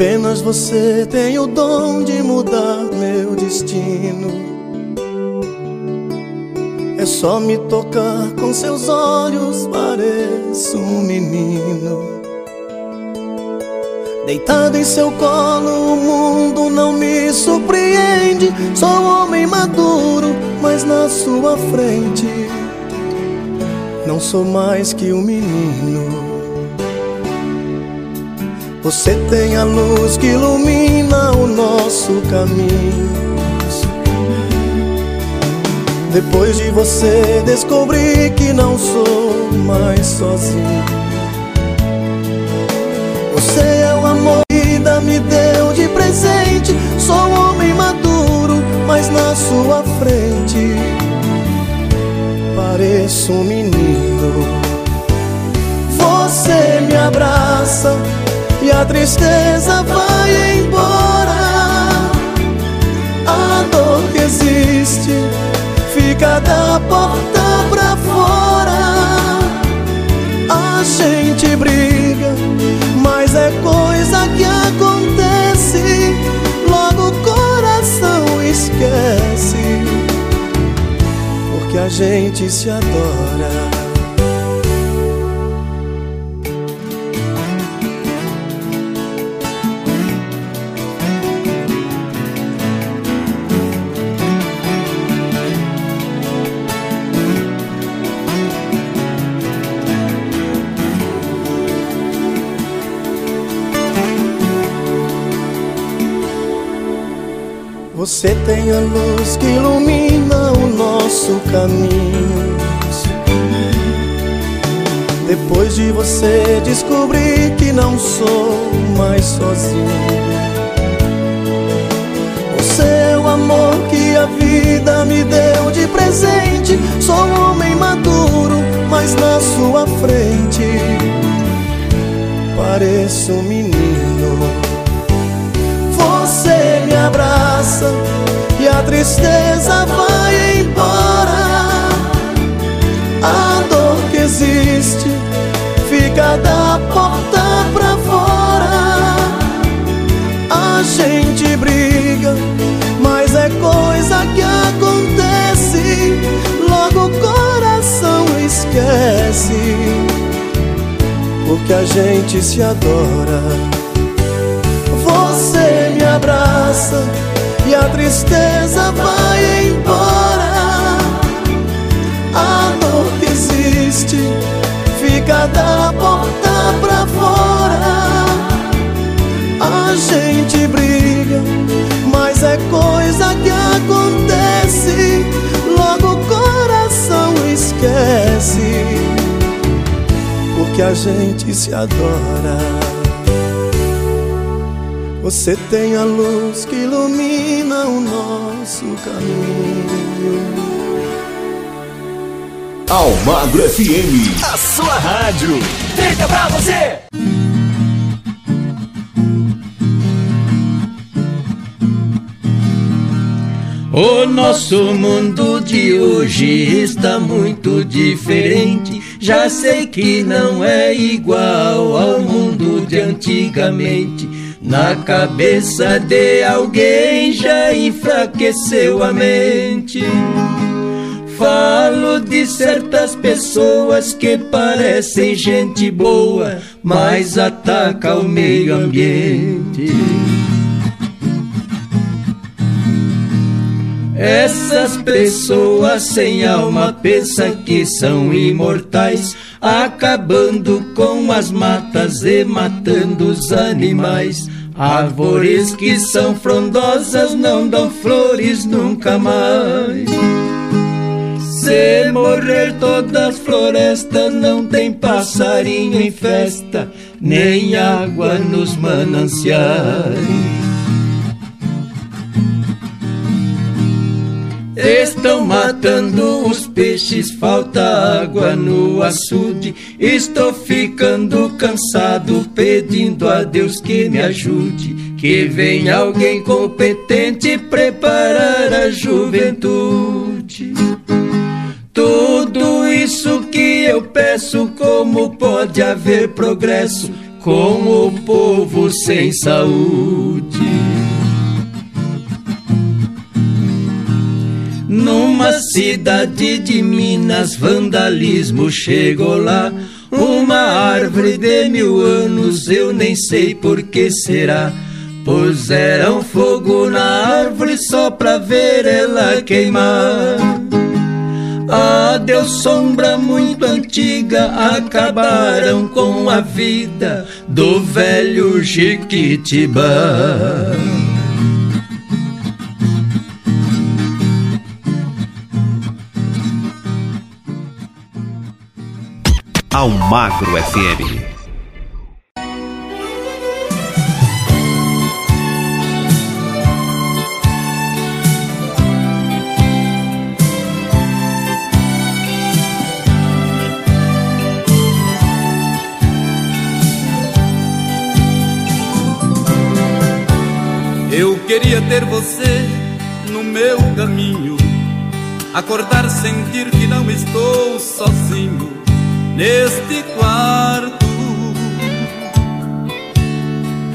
Apenas você tem o dom de mudar meu destino. É só me tocar com seus olhos, pareço um menino. Deitado em seu colo, o mundo não me surpreende. Sou homem maduro, mas na sua frente não sou mais que um menino. Você tem a luz que ilumina o nosso caminho. Depois de você descobri que não sou mais sozinho. Você é o amor que vida me deu de presente. Sou um homem maduro, mas na sua frente pareço um menino. Você me abraça e a tristeza vai embora. A dor que existe fica da porta pra fora. A gente briga, mas é coisa que acontece. Logo o coração esquece, porque a gente se adora. Você tem a luz que ilumina o nosso caminho. Depois de você descobrir que não sou mais sozinho. O amor que a vida me deu de presente. Sou um homem maduro, mas na sua frente pareço um menino abraça e a tristeza vai embora. A dor que existe fica da porta pra fora. A gente briga, mas é coisa que acontece. Logo o coração esquece, porque a gente se adora abraça e a tristeza vai embora. A dor que existe fica da porta pra fora. A gente briga, mas é coisa que acontece. Logo o coração esquece, porque a gente se adora. Você tem a luz que ilumina o nosso caminho. Almagro FM, a sua rádio. Fica pra você! O nosso mundo de hoje está muito diferente. Já sei que não é igual ao mundo de antigamente. Na cabeça de alguém já enfraqueceu a mente. Falo de certas pessoas que parecem gente boa, mas ataca o meio ambiente. Essas pessoas sem alma pensam que são imortais, acabando com as matas e matando os animais. Árvores que são frondosas não dão flores nunca mais. Se morrer todas as florestas, não tem passarinho em festa, nem água nos mananciais. Estão matando os peixes, falta água no açude. Estou ficando cansado, pedindo a Deus que me ajude. Que venha alguém competente preparar a juventude. Tudo isso que eu peço, como pode haver progresso com o povo sem saúde? Numa cidade de Minas, vandalismo chegou lá. Uma árvore de mil anos, eu nem sei por que será. Puseram fogo na árvore só pra ver ela queimar. Adeus, sombra muito antiga, acabaram com a vida do velho Jiquitibá. Almagro FM. Eu queria ter você no meu caminho, acordar, sentir que não estou sozinho neste quarto.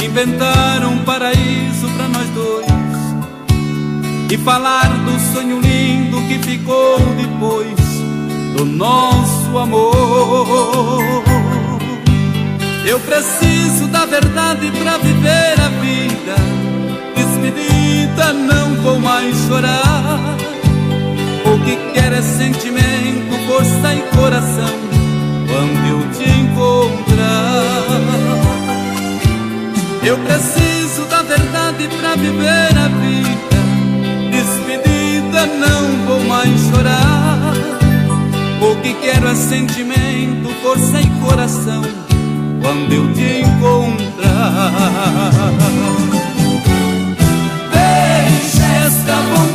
Inventar um paraíso para nós dois e falar do sonho lindo que ficou depois do nosso amor. Eu preciso da verdade para viver a vida. Despedida, não vou mais chorar. O que quer é sentimento, força e coração quando eu te encontrar. Eu preciso da verdade para viver a vida. Despedida, não vou mais chorar. O que quero é sentimento, força e coração. Quando eu te encontrar. Deixa esta vontade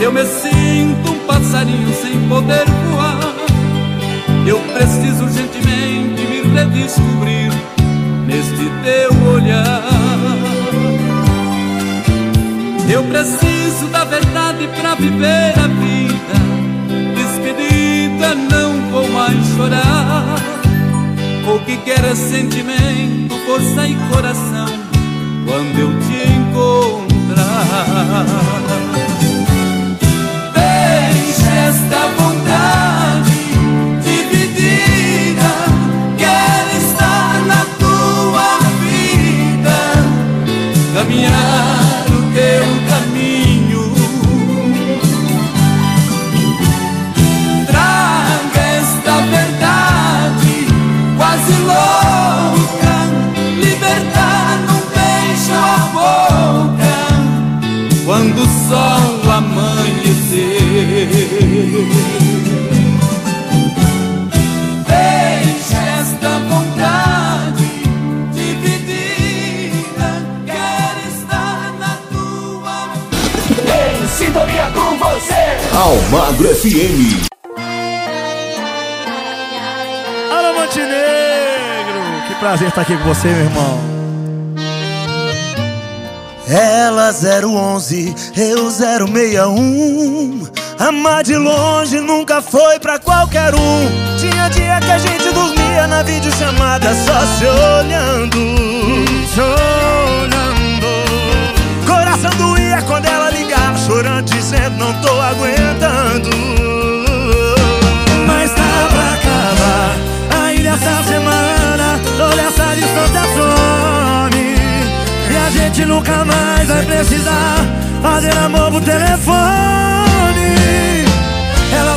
eu me sinto um passarinho sem poder voar. Eu preciso urgentemente me redescobrir neste teu olhar. Eu preciso da verdade para viver a vida. Despedida, não vou mais chorar. O que quero é sentimento, força e coração. Quando eu te encontrar. Esta vontade Almagro FM. Alô, Montenegro! Que prazer estar aqui com você, meu irmão. Ela 011, eu 061. Amar de longe nunca foi pra qualquer um. Tinha dia que a gente dormia na videochamada só se olhando. Olhando. Coração doía quando ela ligava, chorando, dizendo: Não tô aguentando. Mas tá pra acabar. Ainda essa semana, toda essa distância some. E a gente nunca mais vai precisar fazer amor por telefone.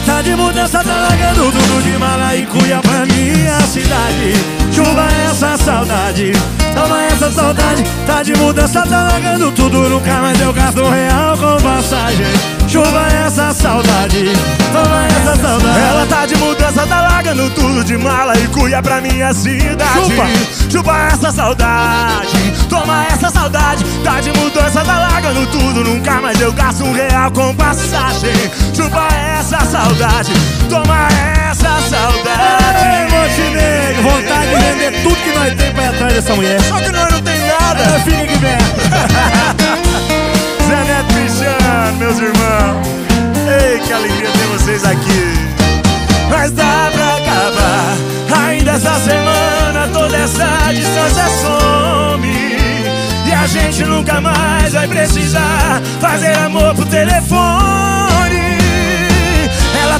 Ela tá de mudança, tá largando tudo de mala e cuia pra minha cidade. Chuva essa saudade, toma essa saudade. Tá de mudança, tá largando tudo, nunca mais eu gasto um real com passagem. Chuva essa saudade, toma essa saudade. Ela tá de mudança, tá largando tudo de mala e cuia pra minha cidade. Chupa, chupa essa saudade, toma essa saudade. Tá de mudança, tá largando tudo, nunca mais eu gasto um real com passagem. Chupa essa saudade, toma essa saudade. Ei, Montenegro, vontade de vender tudo que nós temos pra ir atrás dessa mulher. Só que nós não tem nada. É, fica que vem. Zé Neto Cristiano, meus irmãos. Ei, que alegria ter vocês aqui. Mas dá pra acabar. Ainda essa semana, toda essa distância some. E a gente nunca mais vai precisar fazer amor por telefone.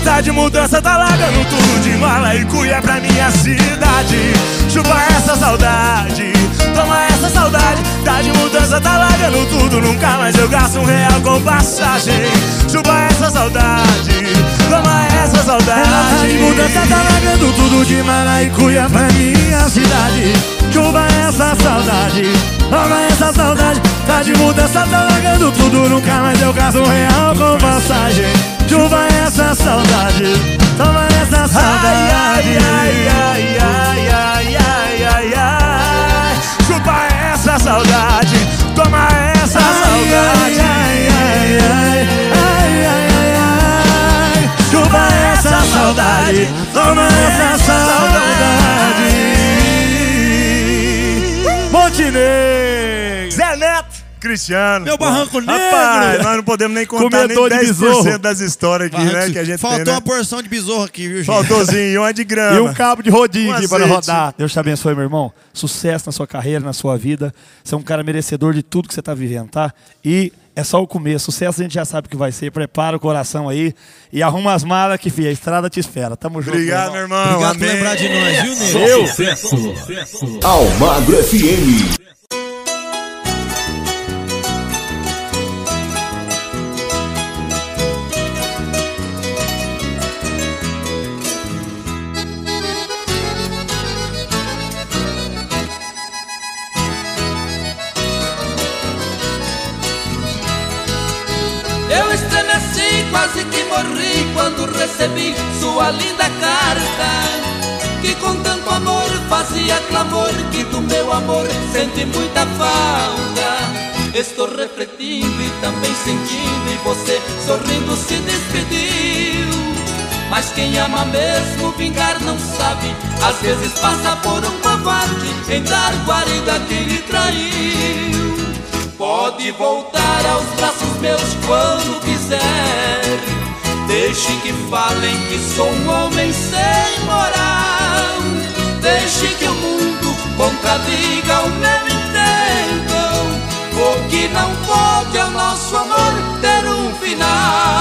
Tá de mudança, tá largando tudo de mala e cuia pra minha cidade. Chupa essa saudade, toma essa saudade. Tá de mudança, tá largando tudo, nunca mais eu gasto um real com passagem. Chupa essa saudade, toma essa saudade. Ela tá de mudança, tá largando tudo de mala e cuia pra minha cidade. Chupa essa saudade, toma essa saudade. Tá de mudança, tá largando tudo, nunca mais eu um real com passagem. Chuva essa saudade, toma essa saudade. Ai, ai, ai, ai, ai, ai, ai, ai. Chupa essa saudade, toma essa saudade. Ai, ai, ai, ai, ai, ai, ai. Chupa essa saudade, toma essa saudade. Montenegro! Zé Neto. Cristiano. Meu barranco negro. Rapaz, nós não podemos nem contar Comedor nem de 10% besouro. das histórias aqui, né? Que a gente Faltou tem, né? uma porção de besouro aqui, viu, gente? Faltouzinho, uma de grama. E um cabo de rodinho Um aqui para azeite. rodar. Deus te abençoe, meu irmão. Sucesso na sua carreira, na sua vida. Você é um cara merecedor de tudo que você está vivendo, tá? E é só o começo. Sucesso a gente já sabe o que vai ser. Prepara o coração aí e arruma as malas que, filha, a estrada te espera. Tamo junto. Obrigado, meu irmão. Obrigado por Amém. lembrar de nós, viu, Nego? Almagro FM. Recebi sua linda carta. Que com tanto amor fazia clamor que do meu amor senti muita falta. Estou refletindo e também sentindo e você sorrindo se despediu. Mas quem ama mesmo vingar não sabe, às vezes passa por um covarde em dar guarida a quem lhe traiu. Pode voltar aos braços meus quando quiser. Deixe que falem que sou um homem sem moral. Deixe que o mundo contradiga o meu intento. O que não pode é o nosso amor ter um final.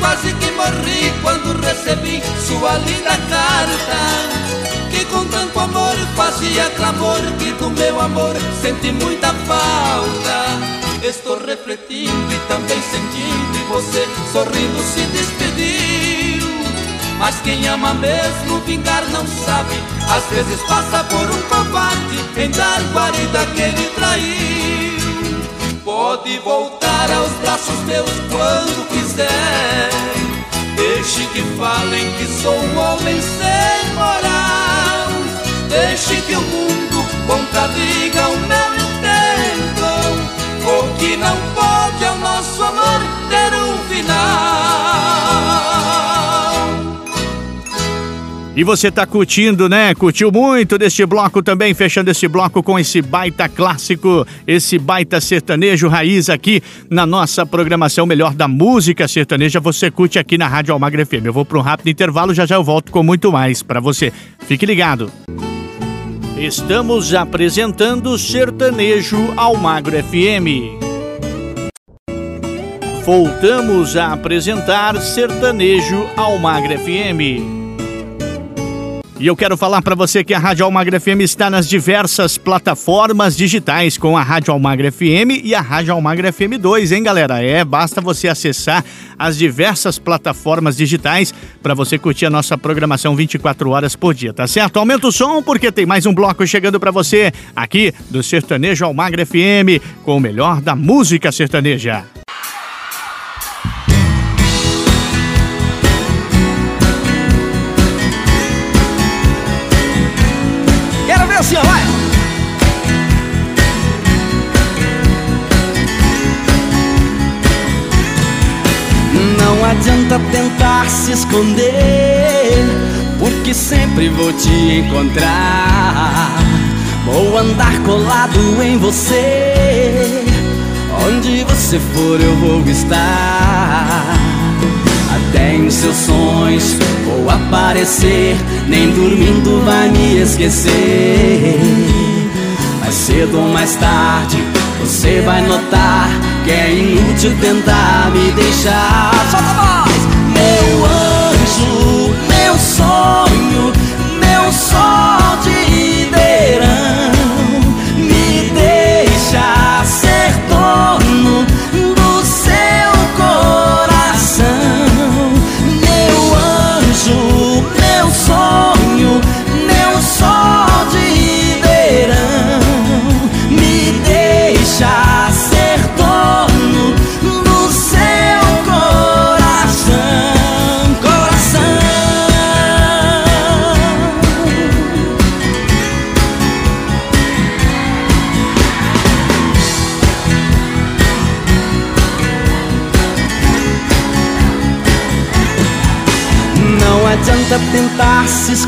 Quase que morri quando recebi sua linda carta. Que com tanto amor fazia clamor que do meu amor senti muita falta. Estou refletindo e também sentindo e você sorrindo se despediu. Mas quem ama mesmo vingar não sabe, às vezes passa por um covarde em dar guarida que ele traiu. Pode voltar aos braços meus quando quiser. Deixe que falem que sou um homem sem moral. Deixe que o mundo contradiga o meu intento. O que não pode é o nosso amor ter um final. E você tá curtindo, né? Curtiu muito deste bloco também, fechando esse bloco com esse baita clássico, esse baita sertanejo raiz aqui na nossa programação melhor da música sertaneja. Você curte aqui na Rádio Almagra FM. Eu vou para um rápido intervalo, já já eu volto com muito mais para você. Fique ligado. Estamos apresentando Sertanejo Almagro FM. Voltamos a apresentar Sertanejo Almagro FM. E eu quero falar para você que a Rádio Almagra FM está nas diversas plataformas digitais com a Rádio Almagra FM e a Rádio Almagra FM 2, hein, galera? É, basta você acessar as diversas plataformas digitais para você curtir a nossa programação 24 horas por dia, tá certo? Aumenta o som porque tem mais um bloco chegando para você aqui do Sertanejo Almagra FM com o melhor da música sertaneja. Esconder, porque sempre vou te encontrar. Vou andar colado em você, onde você for eu vou estar. Até em seus sonhos vou aparecer, nem dormindo vai me esquecer. Mais cedo ou mais tarde você vai notar que é inútil tentar me deixar. Solta a sonho, meu sol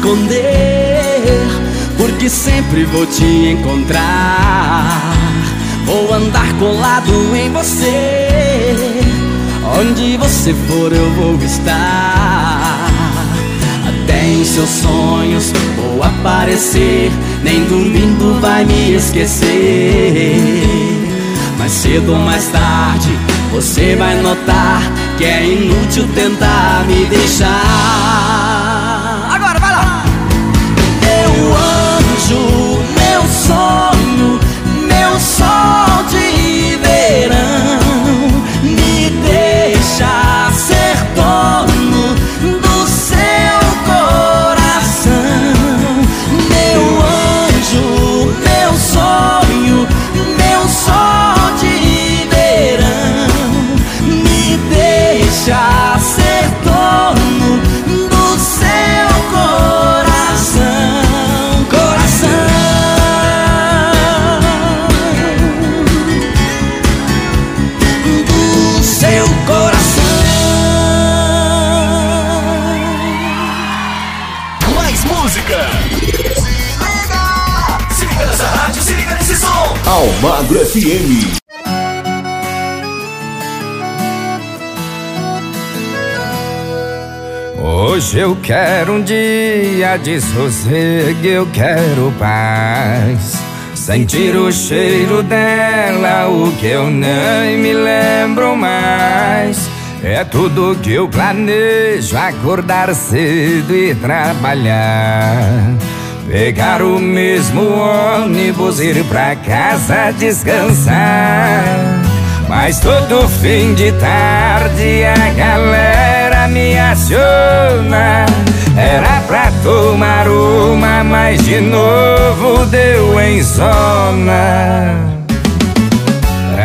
esconder, porque sempre vou te encontrar. Vou andar colado em você, onde você for eu vou estar. Até em seus sonhos vou aparecer, nem dormindo vai me esquecer. Mais cedo ou mais tarde você vai notar que é inútil tentar me deixar. FM. Hoje eu quero um dia de sossego, eu quero paz. Sentir o cheiro dela, o que eu nem me lembro mais. É tudo que eu planejo, acordar cedo e trabalhar. Pegar o mesmo ônibus, ir pra casa descansar. Mas todo fim de tarde a galera me aciona. Era pra tomar uma, mas de novo deu em zona.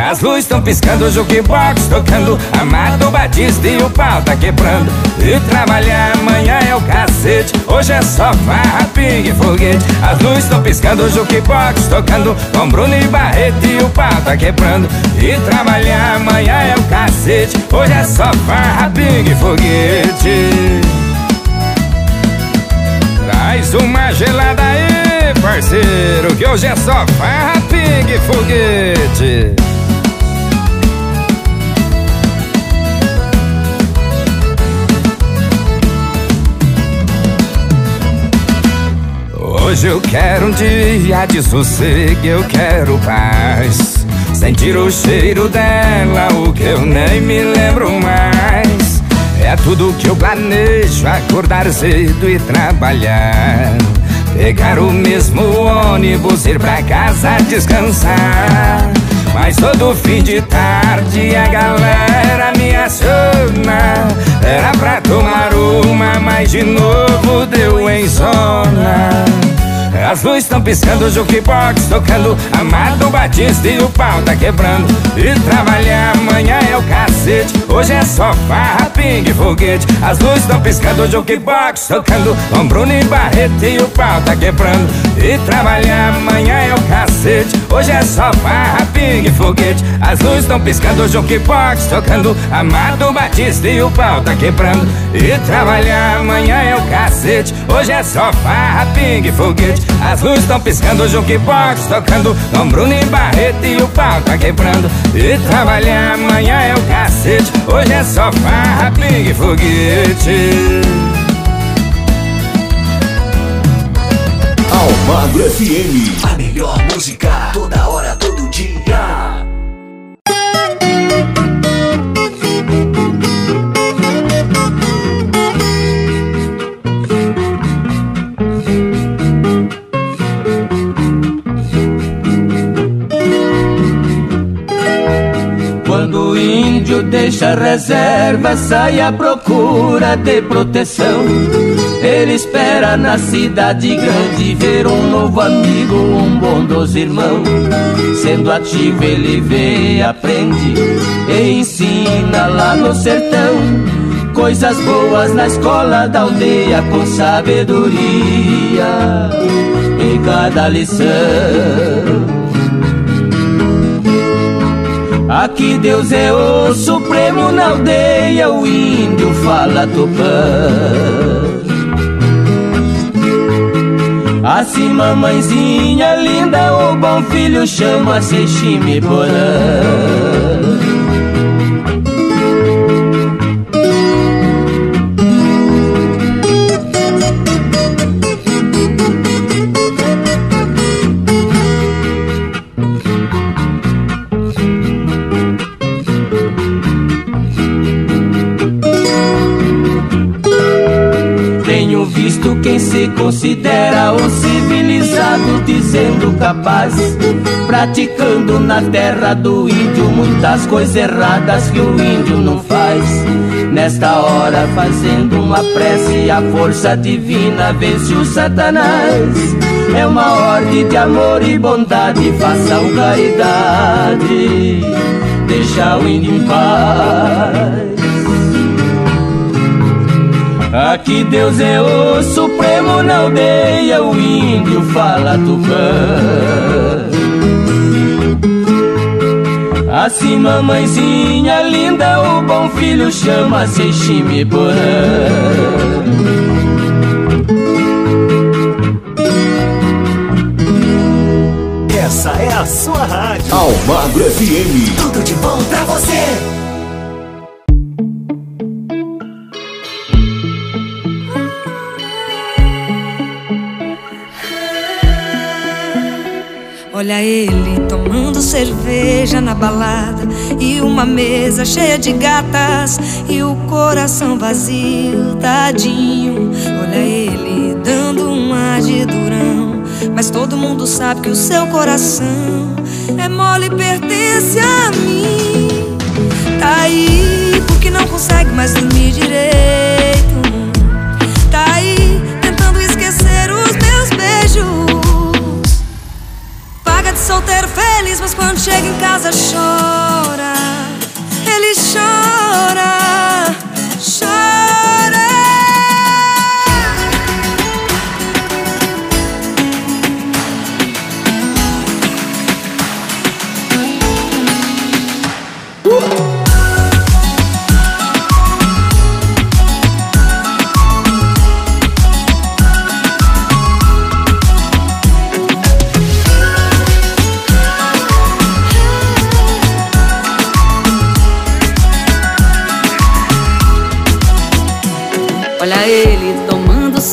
As luzes estão piscando, o jukebox tocando Amado Batista e o pau tá quebrando E trabalhar amanhã é o cacete. Hoje é só farra, pingue, foguete. As luzes estão piscando, o jukebox tocando. Com Bruno e Barreto e o pau tá quebrando. E trabalhar amanhã é o cacete. Hoje é só farra, pingue, foguete. Traz uma gelada aí, parceiro Que hoje é só farra, pingue, foguete Hoje eu quero um dia de sossego, eu quero paz. Sentir o cheiro dela, o que eu nem me lembro mais. É tudo que eu planejo, acordar cedo e trabalhar. Pegar o mesmo ônibus, ir pra casa descansar. Mas todo fim de tarde a galera me aciona. Era pra tomar uma, mas de novo deu em zona. As luzes estão piscando, o jukebox tocando Amado Batista e o pau tá quebrando E trabalhar amanhã é o cacete Hoje é só farra, pingue, foguete. As luzes estão piscando, jukebox tocando. Com Bruno e Barreto e o pau tá quebrando. E trabalhar amanhã é o cacete. Hoje é só farra, pingue, foguete. As luzes estão piscando, jukebox tocando. Amado Batista e o pau tá quebrando. E trabalhar amanhã é o cacete. Hoje é só farra, pingue, foguete. As luzes estão piscando, jukebox tocando. Com Bruno e Barreto e o pau tá quebrando. E trabalhar amanhã é o cacete Hoje é só farra, pingue, foguete. Almagro FM A melhor música, toda hora, todo deixa reserva, sai à procura de proteção. Ele espera na cidade grande ver um novo amigo, um bom dos irmãos. Sendo ativo, ele vê, aprende e ensina lá no sertão. Coisas boas na escola da aldeia com sabedoria em cada lição. Aqui Deus é o supremo na aldeia, o índio fala tupã. Assim mamãezinha linda, o bom filho chama-se Chimiporã. Considera o civilizado, dizendo capaz, praticando na terra do índio muitas coisas erradas que o índio não faz. Nesta hora, fazendo uma prece, a força divina vence o Satanás. É uma ordem de amor e bondade, façam caridade, deixa o índio em paz. Aqui Deus é o supremo na aldeia, o índio fala tupã. Assim mamãezinha linda, o bom filho chama-se Chimiporã. Essa é a sua rádio. Almagro FM. Tudo de bom pra você. Olha ele tomando cerveja na balada e uma mesa cheia de gatas e o coração vazio, tadinho. Olha ele dando uma de durão Mas todo mundo sabe que o seu coração é mole e pertence a mim. Tá aí porque não consegue mais dormir direito. Solteiro feliz, mas quando chega em casa chora. Ele chora.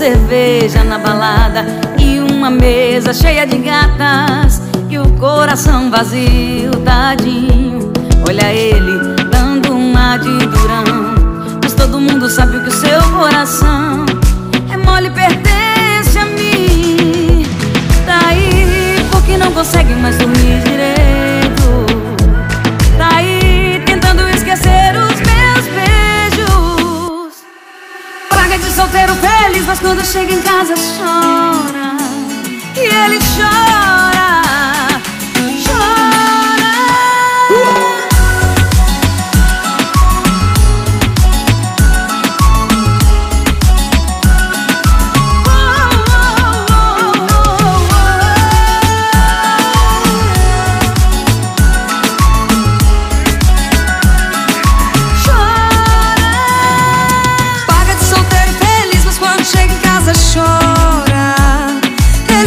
Cerveja na balada e uma mesa cheia de gatas e o coração vazio, tadinho. Olha ele dando uma de durão, mas todo mundo sabe que o seu coração é mole pertence a mim. Tá aí porque não consegue mais dormir direito. Solteiro feliz, mas quando chega em casa chora. E ele chora, chora.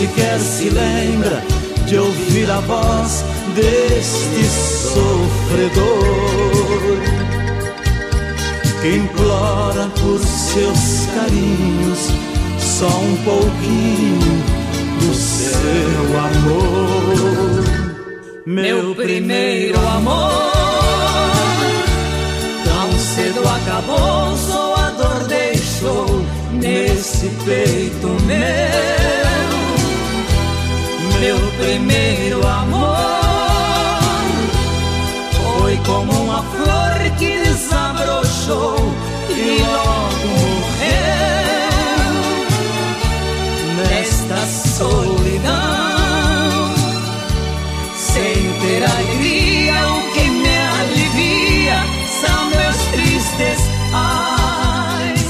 sequer se lembra de ouvir a voz deste sofredor que implora por seus carinhos só um pouquinho do seu amor. Meu primeiro amor, tão cedo acabou, só a dor deixou nesse peito meu. Meu primeiro amor. Foi como uma flor que desabrochou e logo morreu. Nesta solidão. Sem ter alegria, o que me alivia são meus tristes ais,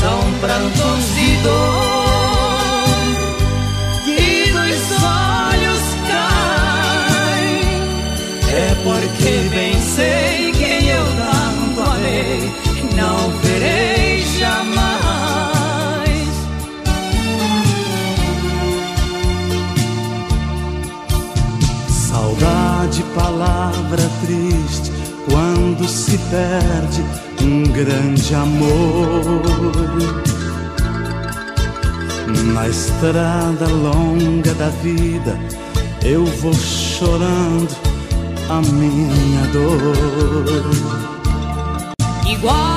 são prantos de dor palavra triste, quando se perde um grande amor. Na estrada longa da vida, eu vou chorando a minha dor. Igual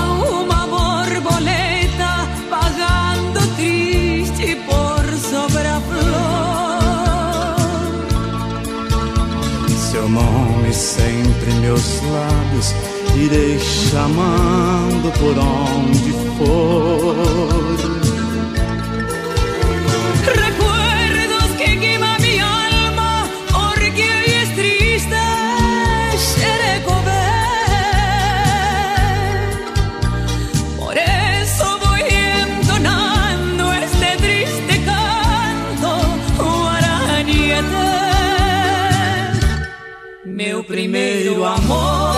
sempre em meus lábios, irei chamando por onde for. Primeiro amor.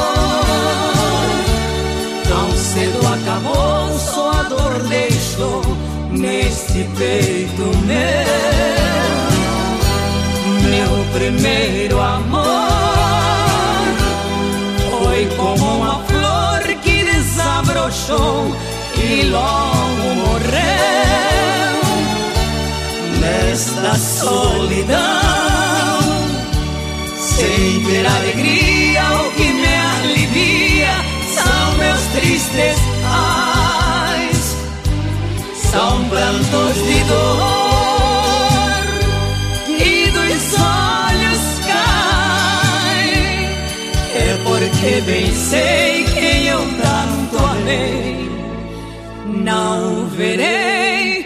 Tão cedo acabou, só a dor deixou Neste peito meu. Meu primeiro amor Foi como uma flor que desabrochou E logo morreu. Nesta solidão sem ter alegria, o que me alivia são meus tristes ais, são prantos de dor e dos olhos caem. É porque bem sei quem eu tanto amei, não verei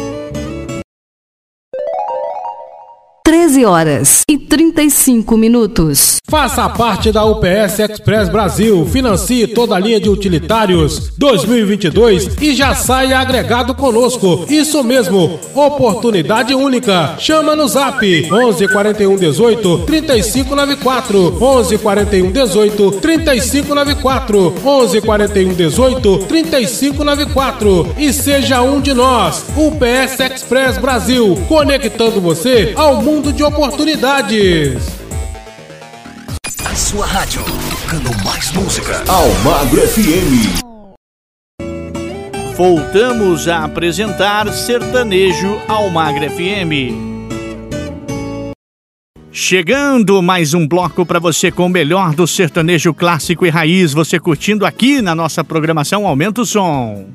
13 horas e 35 minutos. Faça parte da UPS Express Brasil. Financie toda a linha de utilitários 2022 e já saia agregado conosco. Isso mesmo, oportunidade única. Chama no Zap 11 41 18 35 94 11 41 18 35 94 11 41 18 35 94 e seja um de nós. UPS Express Brasil, conectando você ao mundo de oportunidades. A sua rádio, tocando mais música. Almagro FM. Voltamos a apresentar Sertanejo Almagro FM. Chegando mais um bloco para você com o melhor do sertanejo clássico e raiz. Você curtindo aqui na nossa programação Aumenta o Som.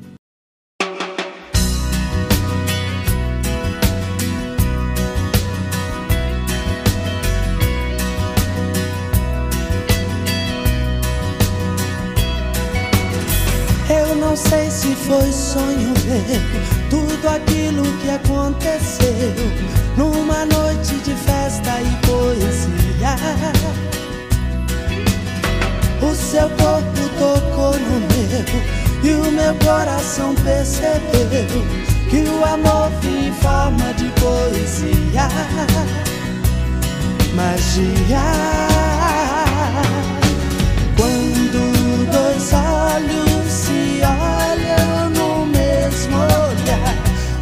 Tudo aquilo que aconteceu numa noite de festa e poesia. O seu corpo tocou no meu e o meu coração percebeu que o amor vinha em forma de poesia. Magia. Quando dois olhos se olham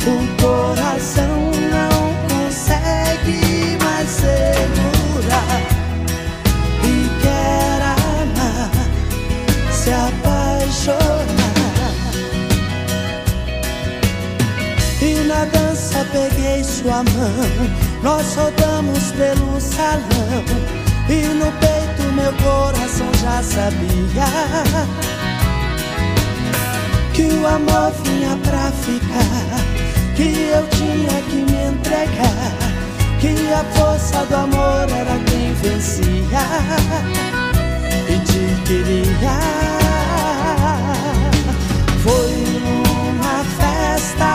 o coração não consegue mais segurar e quer amar, se apaixonar. E na dança peguei sua mão, nós rodamos pelo salão. E no peito meu coração já sabia Que o amor vinha pra ficar Que eu tinha que me entregar Que a força do amor era quem vencia E te queria. Foi numa festa,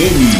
Almagro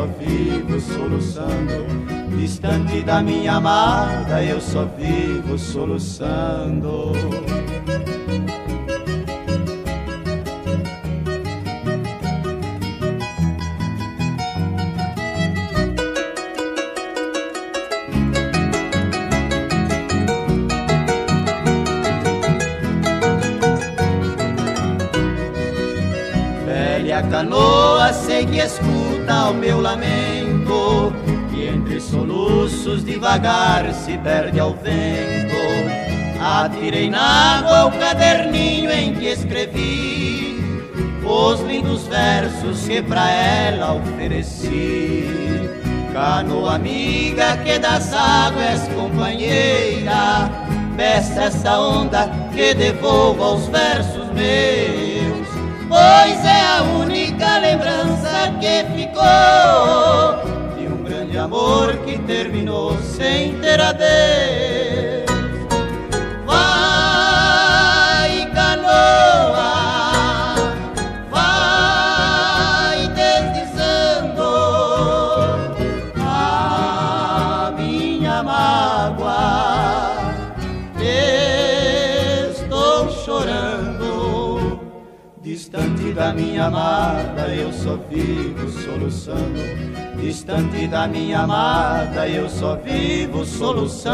só vivo soluçando. Distante da minha amada, eu só vivo soluçando. Velha canoa, sei que escuta o meu lamento, que entre soluços devagar se perde ao vento. Atirei na água o caderninho em que escrevi os lindos versos que pra ela ofereci. Canoa amiga que das águas companheira, peça essa onda que devolva os versos meus pois é a única lembrança que ficou de um grande amor que terminou sem ter adeus. Minha amada, eu só vivo soluçando. Distante da minha amada, eu só vivo soluçando.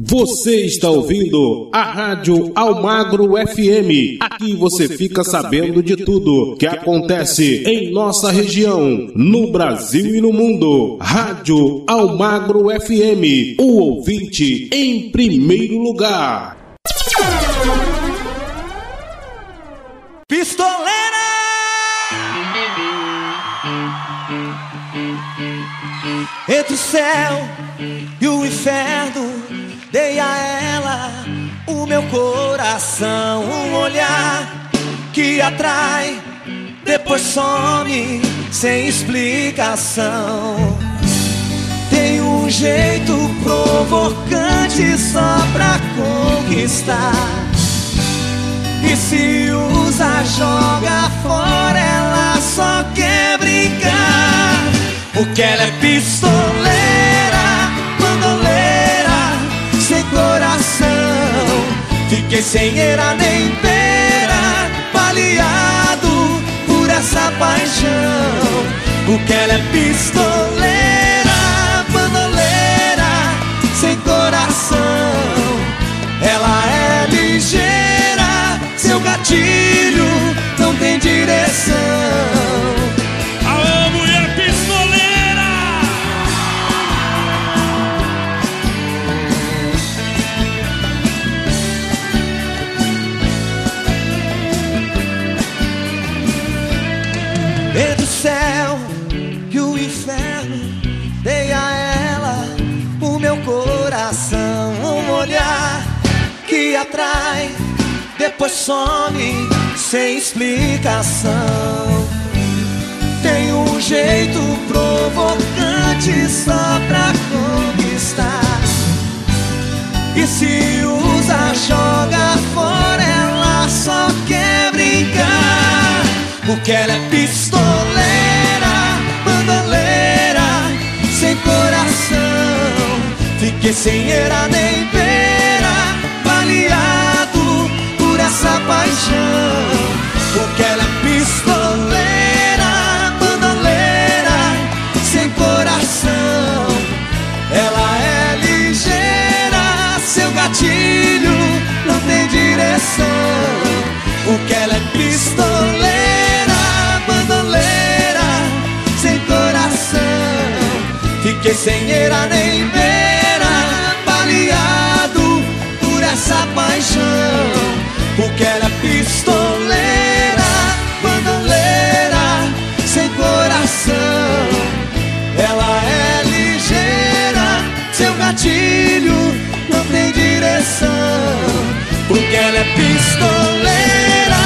Você está ouvindo a Rádio Almagro FM. Aqui você fica sabendo de tudo que acontece em nossa região, no Brasil e no mundo. Rádio Almagro FM, o ouvinte em primeiro lugar. Pistoleira! Entre o céu e o inferno, dei a ela o meu coração. Um olhar que atrai, depois some sem explicação. Tem um jeito provocante só pra conquistar. E se usa, joga fora, ela só quer brincar. Porque ela é pistoleira, bandoleira, sem coração. Fiquei sem eira nem beira, baleado por essa paixão. Porque ela é pistoleira, gatilho não tem direção. Alô, mulher pistoleira! Entre o céu e o inferno, dei a ela o meu coração. Um olhar que atrai, depois some sem explicação. jeito provocante só pra conquistar. E se usa, joga fora, ela só quer brincar. Porque ela é pistoleira, bandaleira, sem coração. Fiquei sem era nem beira, por essa paixão. Porque ela é pistoleira, bandaleira, sem coração. Ela é ligeira, seu gatilho não tem direção. Porque ela é pistoleira, bandoleira, sem coração. Fiquei sem eira nem beira, baleado por essa paixão. Porque ela é pistoleira, bandoleira, sem coração. Ela é ligeira, seu gatilho não tem direção. Porque ela é pistoleira.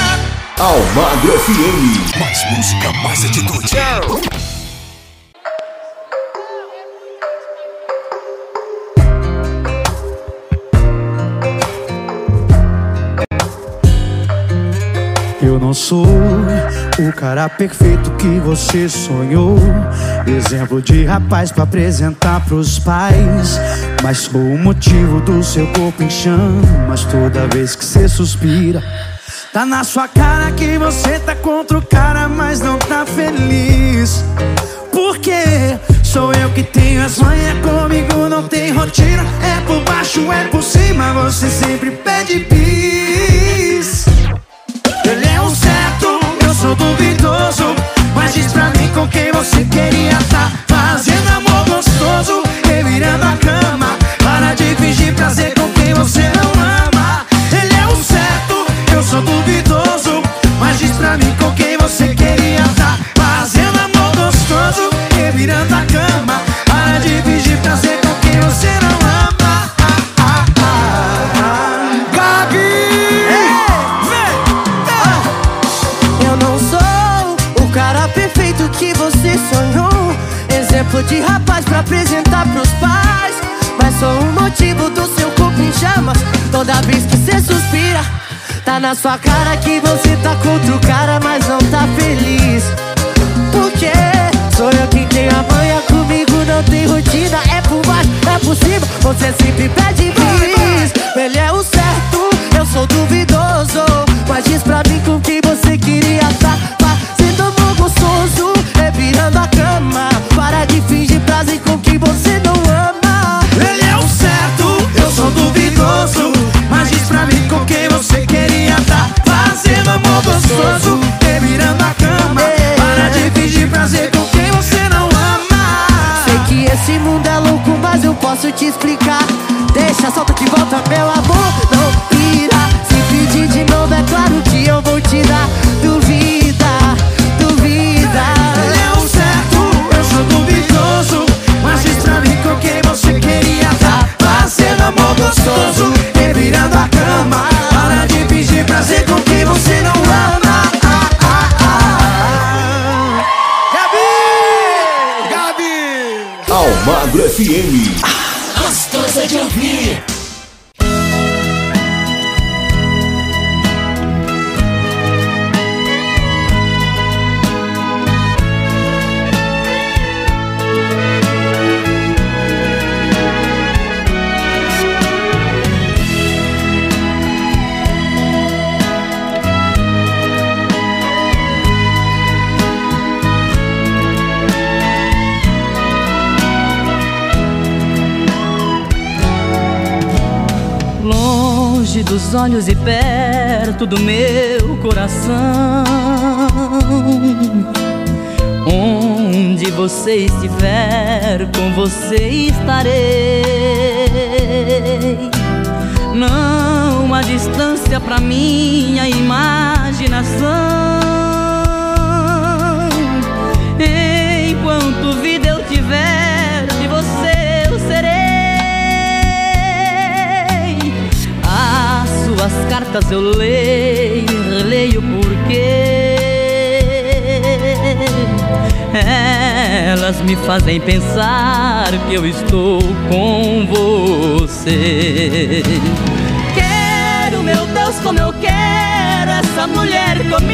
Almagro FM. Mais música, mais atitude. Não sou o cara perfeito que você sonhou. Exemplo de rapaz pra apresentar pros pais. Mas sou o motivo do seu corpo em chamas toda vez que você suspira. Tá na sua cara que você tá contra o cara, mas não tá feliz. Porque sou eu que tenho as manhas comigo, não tem rotina. É por baixo, é por cima, você sempre pede bis. Sou duvidoso. Mas diz pra mim com quem você queria tá apresentar pros pais. Mas sou o motivo do seu corpo em chamas. Toda vez que você suspira, tá na sua cara que você tá contra o cara, mas não tá feliz. Porque sou eu quem tem a manha comigo, não tem rotina. É por baixo, é por cima, você sempre pede bis. Ele é o certo, eu sou duvidoso. Mas diz pra mim com quem você queria tá Fazendo amor gostoso, revirando a. Para de fingir prazer com quem você não ama. Ele é o certo, eu sou duvidoso. Mas diz pra mim com quem você queria tá Fazendo amor gostoso, revirando a cama. Para de fingir prazer com quem você não ama. Sei que esse mundo é louco, mas eu posso te explicar. Deixa, solta que volta, meu FM. Gostosa de ouvir. Olhos e perto do meu coração. Onde você estiver, com você estarei. Não há distância pra minha imaginação. Enquanto vida eu tiver, suas cartas eu leio, leio porque Elas me fazem pensar que eu estou com você. Quero, meu Deus, como eu quero essa mulher comigo.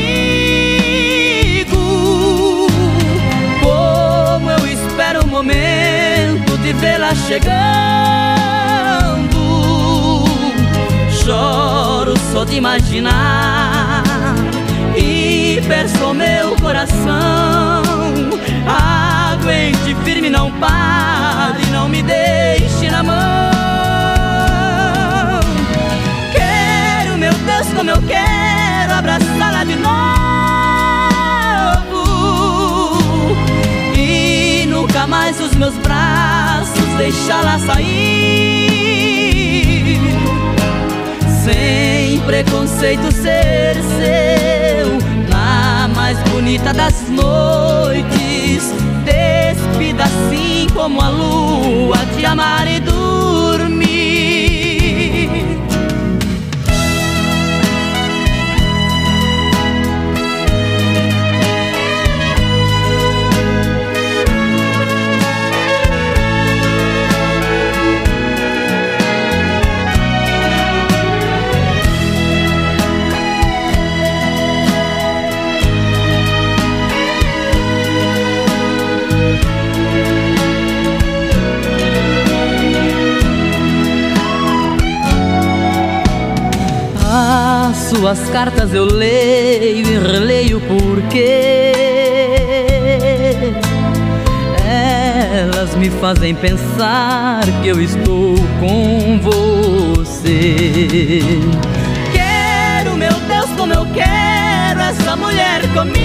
Como eu espero o momento de vê-la chegando. Choro só de imaginar e perso meu coração. Aguente firme, não pare, não me deixe na mão. Quero, meu Deus, como eu quero abraçá-la de novo e nunca mais os meus braços deixá-la sair. Sem preconceito ser seu Na mais bonita das noites. Despida assim como a lua Te amar e dormir suas cartas eu leio e releio porque elas me fazem pensar que eu estou com você. Quero, meu Deus, como eu quero essa mulher comigo.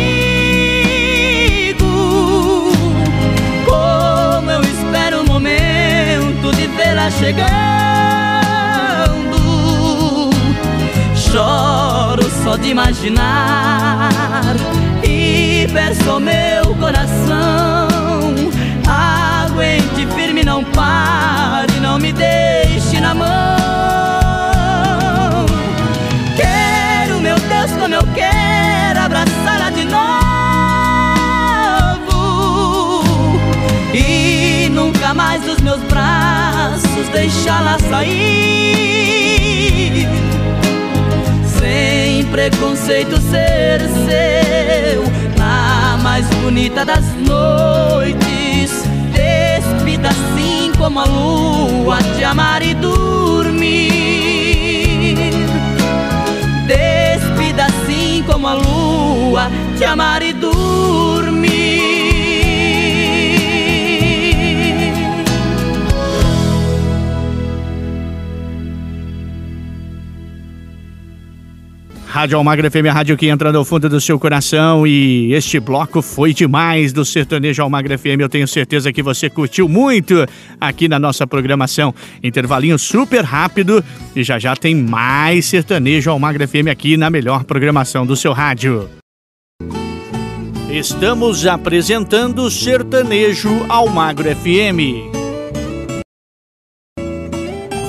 Como eu espero o momento de vê-la chegando. Choro só de imaginar e perso meu coração. Aguente firme, não pare, não me deixe na mão. Quero, meu Deus, como eu quero abraçá-la de novo e nunca mais dos meus braços deixá-la sair sem preconceito ser seu. Na mais bonita das noites Despida assim como a lua Te amar e dormir. Despida assim como a lua Te amar e dormir Rádio Almagra FM, a rádio que entra no fundo do seu coração e este bloco foi demais do Sertanejo Almagra FM. Eu tenho certeza que você curtiu muito aqui na nossa programação. Intervalinho super rápido e já já tem mais Sertanejo Almagra FM aqui na melhor programação do seu rádio. Estamos apresentando Sertanejo Almagro FM.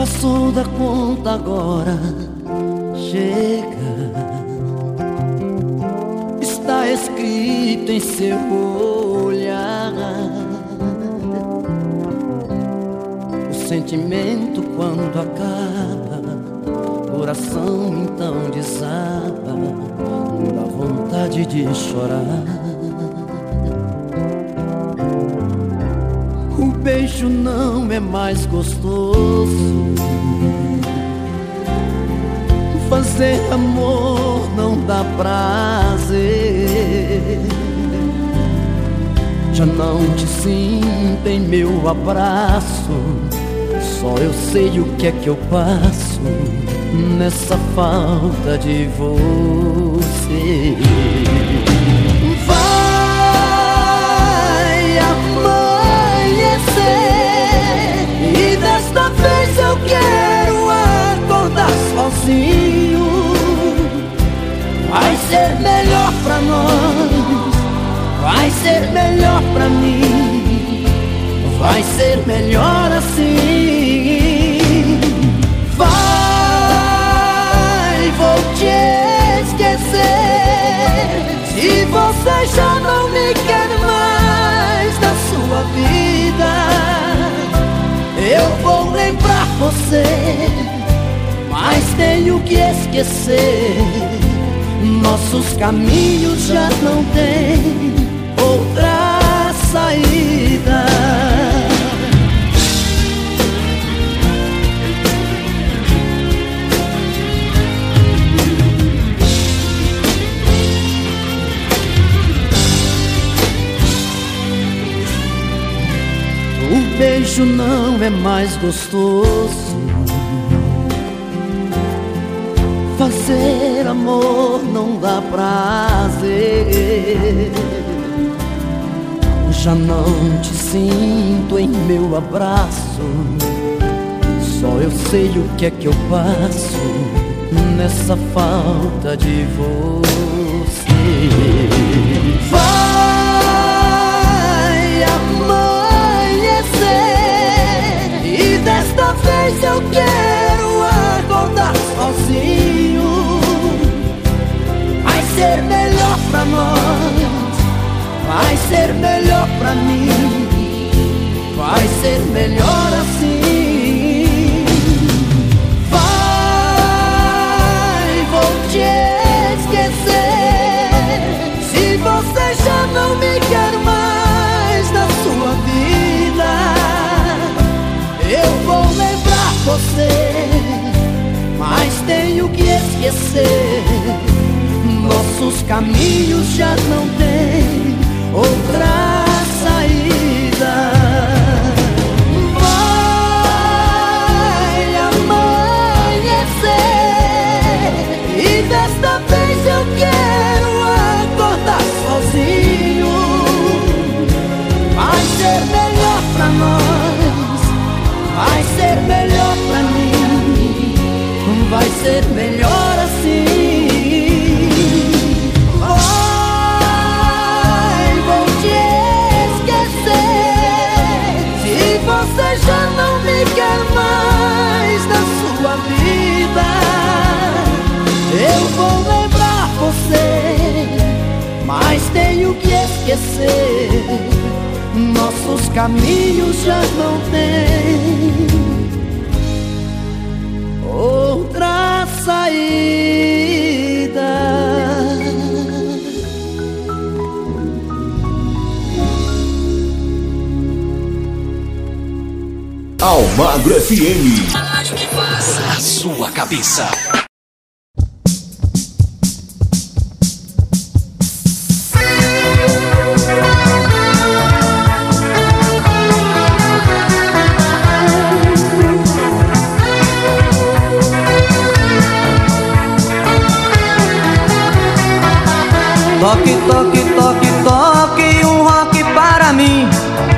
Passou da conta agora, chega. Está escrito em seu olhar. O sentimento quando acaba, coração então desaba, dá vontade de chorar. Beijo não é mais gostoso. Fazer amor não dá prazer. Já não te sinto em meu abraço. Só eu sei o que é que eu passo nessa falta de você. Quero acordar sozinho. Vai ser melhor pra nós, vai ser melhor pra mim, vai ser melhor assim. Vai, vou te esquecer. Se você já não me quer mais na sua vida, eu vou lembrar você, mas tenho que esquecer. Nossos caminhos já não têm outra saída. Beijo não é mais gostoso. Fazer amor não dá prazer. Já não te sinto em meu abraço. Só eu sei o que é que eu passo nessa falta de você. Vai vez eu quero acordar sozinho. Vai ser melhor pra nós, vai ser melhor pra mim, vai ser melhor assim. Você, mas tenho que esquecer. Nossos caminhos já não têm outra saída. Vai amanhecer e desta vez vai ser melhor pra mim, vai ser melhor assim. Vai, vou te esquecer. Se você já não me quer mais na sua vida, eu vou lembrar você, mas tenho que esquecer. Nossos caminhos já não têm outra saída. Almagro FM. A sua cabeça. Toque, toque, toque, toque um rock para mim.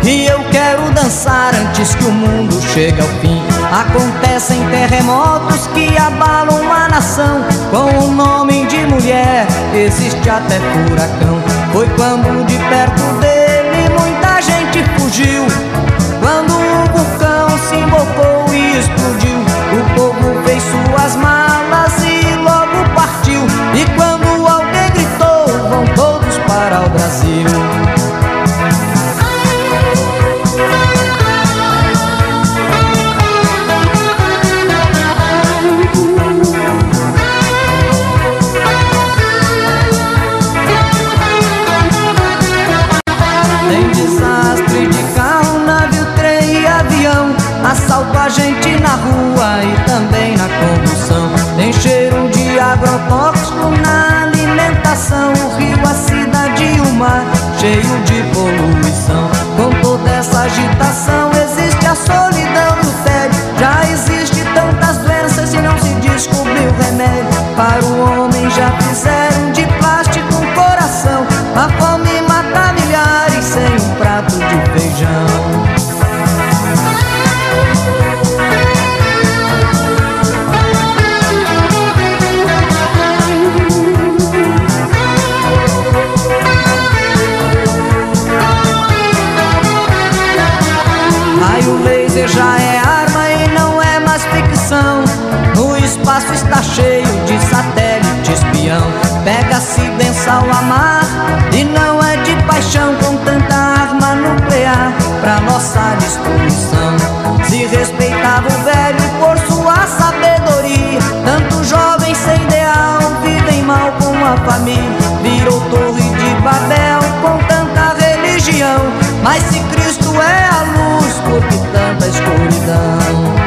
E eu quero dançar antes que o mundo chegue ao fim. Acontecem terremotos que abalam uma nação. Com o nome de mulher, existe até furacão. Foi quando de perto dele muita gente fugiu. Quando o vulcão se invocou e explodiu, o povo fez suas malas meu remédio para o homem já. Pega-se densal a mar e não é de paixão com tanta arma nuclear pra nossa destruição. Se respeitava o velho por sua sabedoria. Tanto jovens sem ideal vivem mal com a família. Virou torre de Babel com tanta religião. Mas se Cristo é a luz, por que tanta escuridão?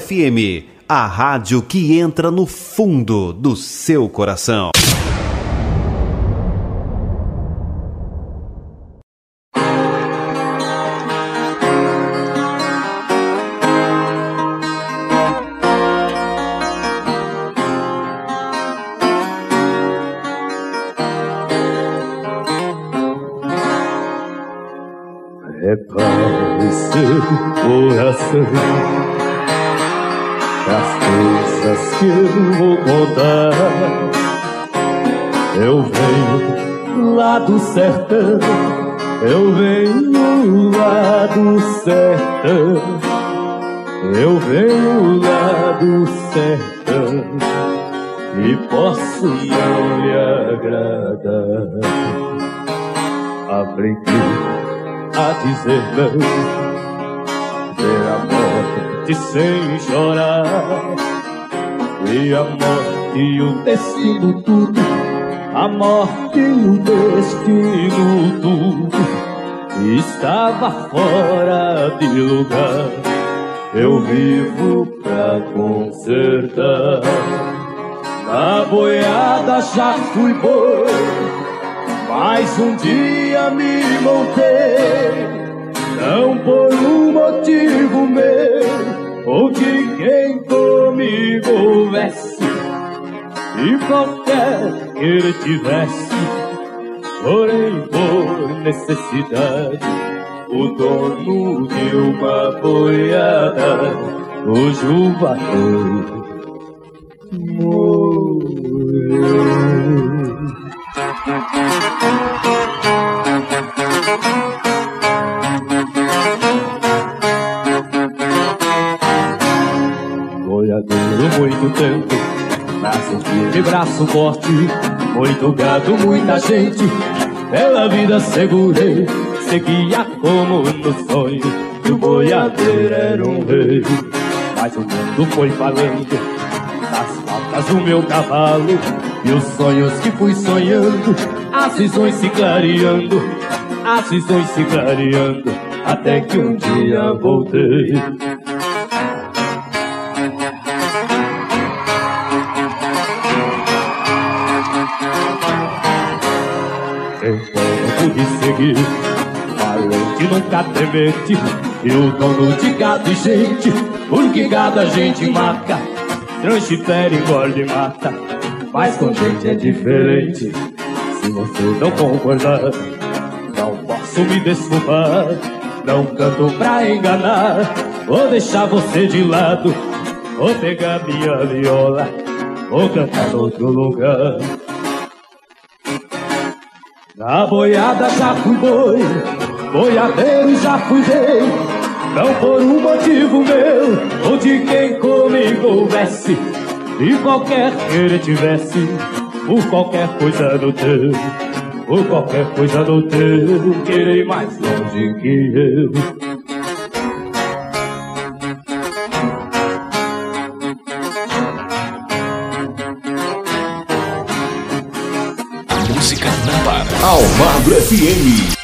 FM, a rádio que entra no fundo do seu coração. Prepare seu coração As coisas que eu vou contar. Eu venho lá do sertão Eu venho lá do sertão. Eu venho lá do sertão E posso não lhe agradar. Aprendi a dizer não Ver a sem chorar. E a morte e o destino tudo. A morte e o destino tudo. Estava fora de lugar. Eu vivo pra consertar. Na boiada já fui boi. Mas um dia me montei, não por um motivo meu, ou de quem comigo houvesse, e qualquer que ele tivesse, porém por necessidade, o dono de uma boiada, cujo valor morreu. Muito tempo, braço firme, braço forte, muito gado, muita gente, pela vida segurei, seguia como no sonho, que o boiadeiro era um rei. Mas o mundo foi falando, das faltas do meu cavalo, e os sonhos que fui sonhando, as visões se clareando, as visões se clareando, até que um dia voltei. Eu pude seguir, valente nunca temente, e o dono de gado e gente, porque gado a gente marca, transfere, engorda e mata. Mas com gente é diferente. Se você não concordar, não posso me desculpar. Não canto pra enganar. Vou deixar você de lado. Vou pegar minha viola. Vou cantar outro lugar. Na boiada já fui boi, boiadeiro já fui rei. Não por um motivo meu ou de quem comigo houvesse. E qualquer querer tivesse, por qualquer coisa do teu. Por qualquer coisa do teu, querer mais longe que eu. FM.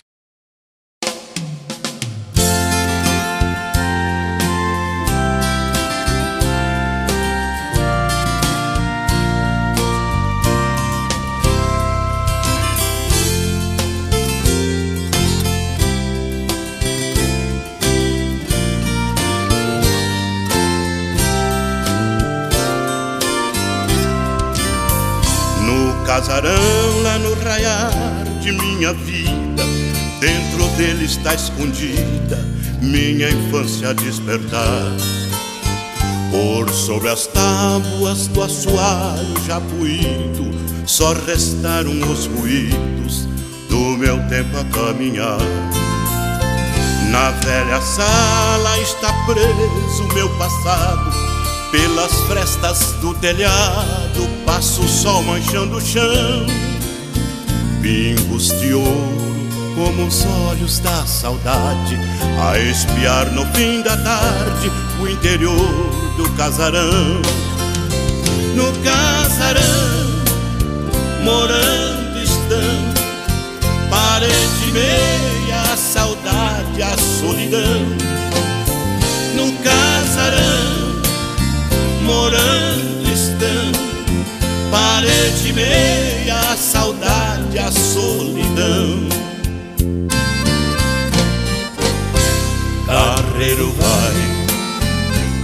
Casarão, lá no raiar de minha vida, dentro dele está escondida minha infância despertar. Por sobre as tábuas do assoalho já puído, só restaram os ruídos do meu tempo a caminhar. Na velha sala está preso meu passado, pelas frestas do telhado passa o sol manchando o chão. Pingos de ouro como os olhos da saudade, a espiar no fim da tarde o interior do casarão. No casarão, morando estão, parede meia, a saudade, a solidão. No casarão, morando parede e meia, a saudade, a solidão. Carreiro vai,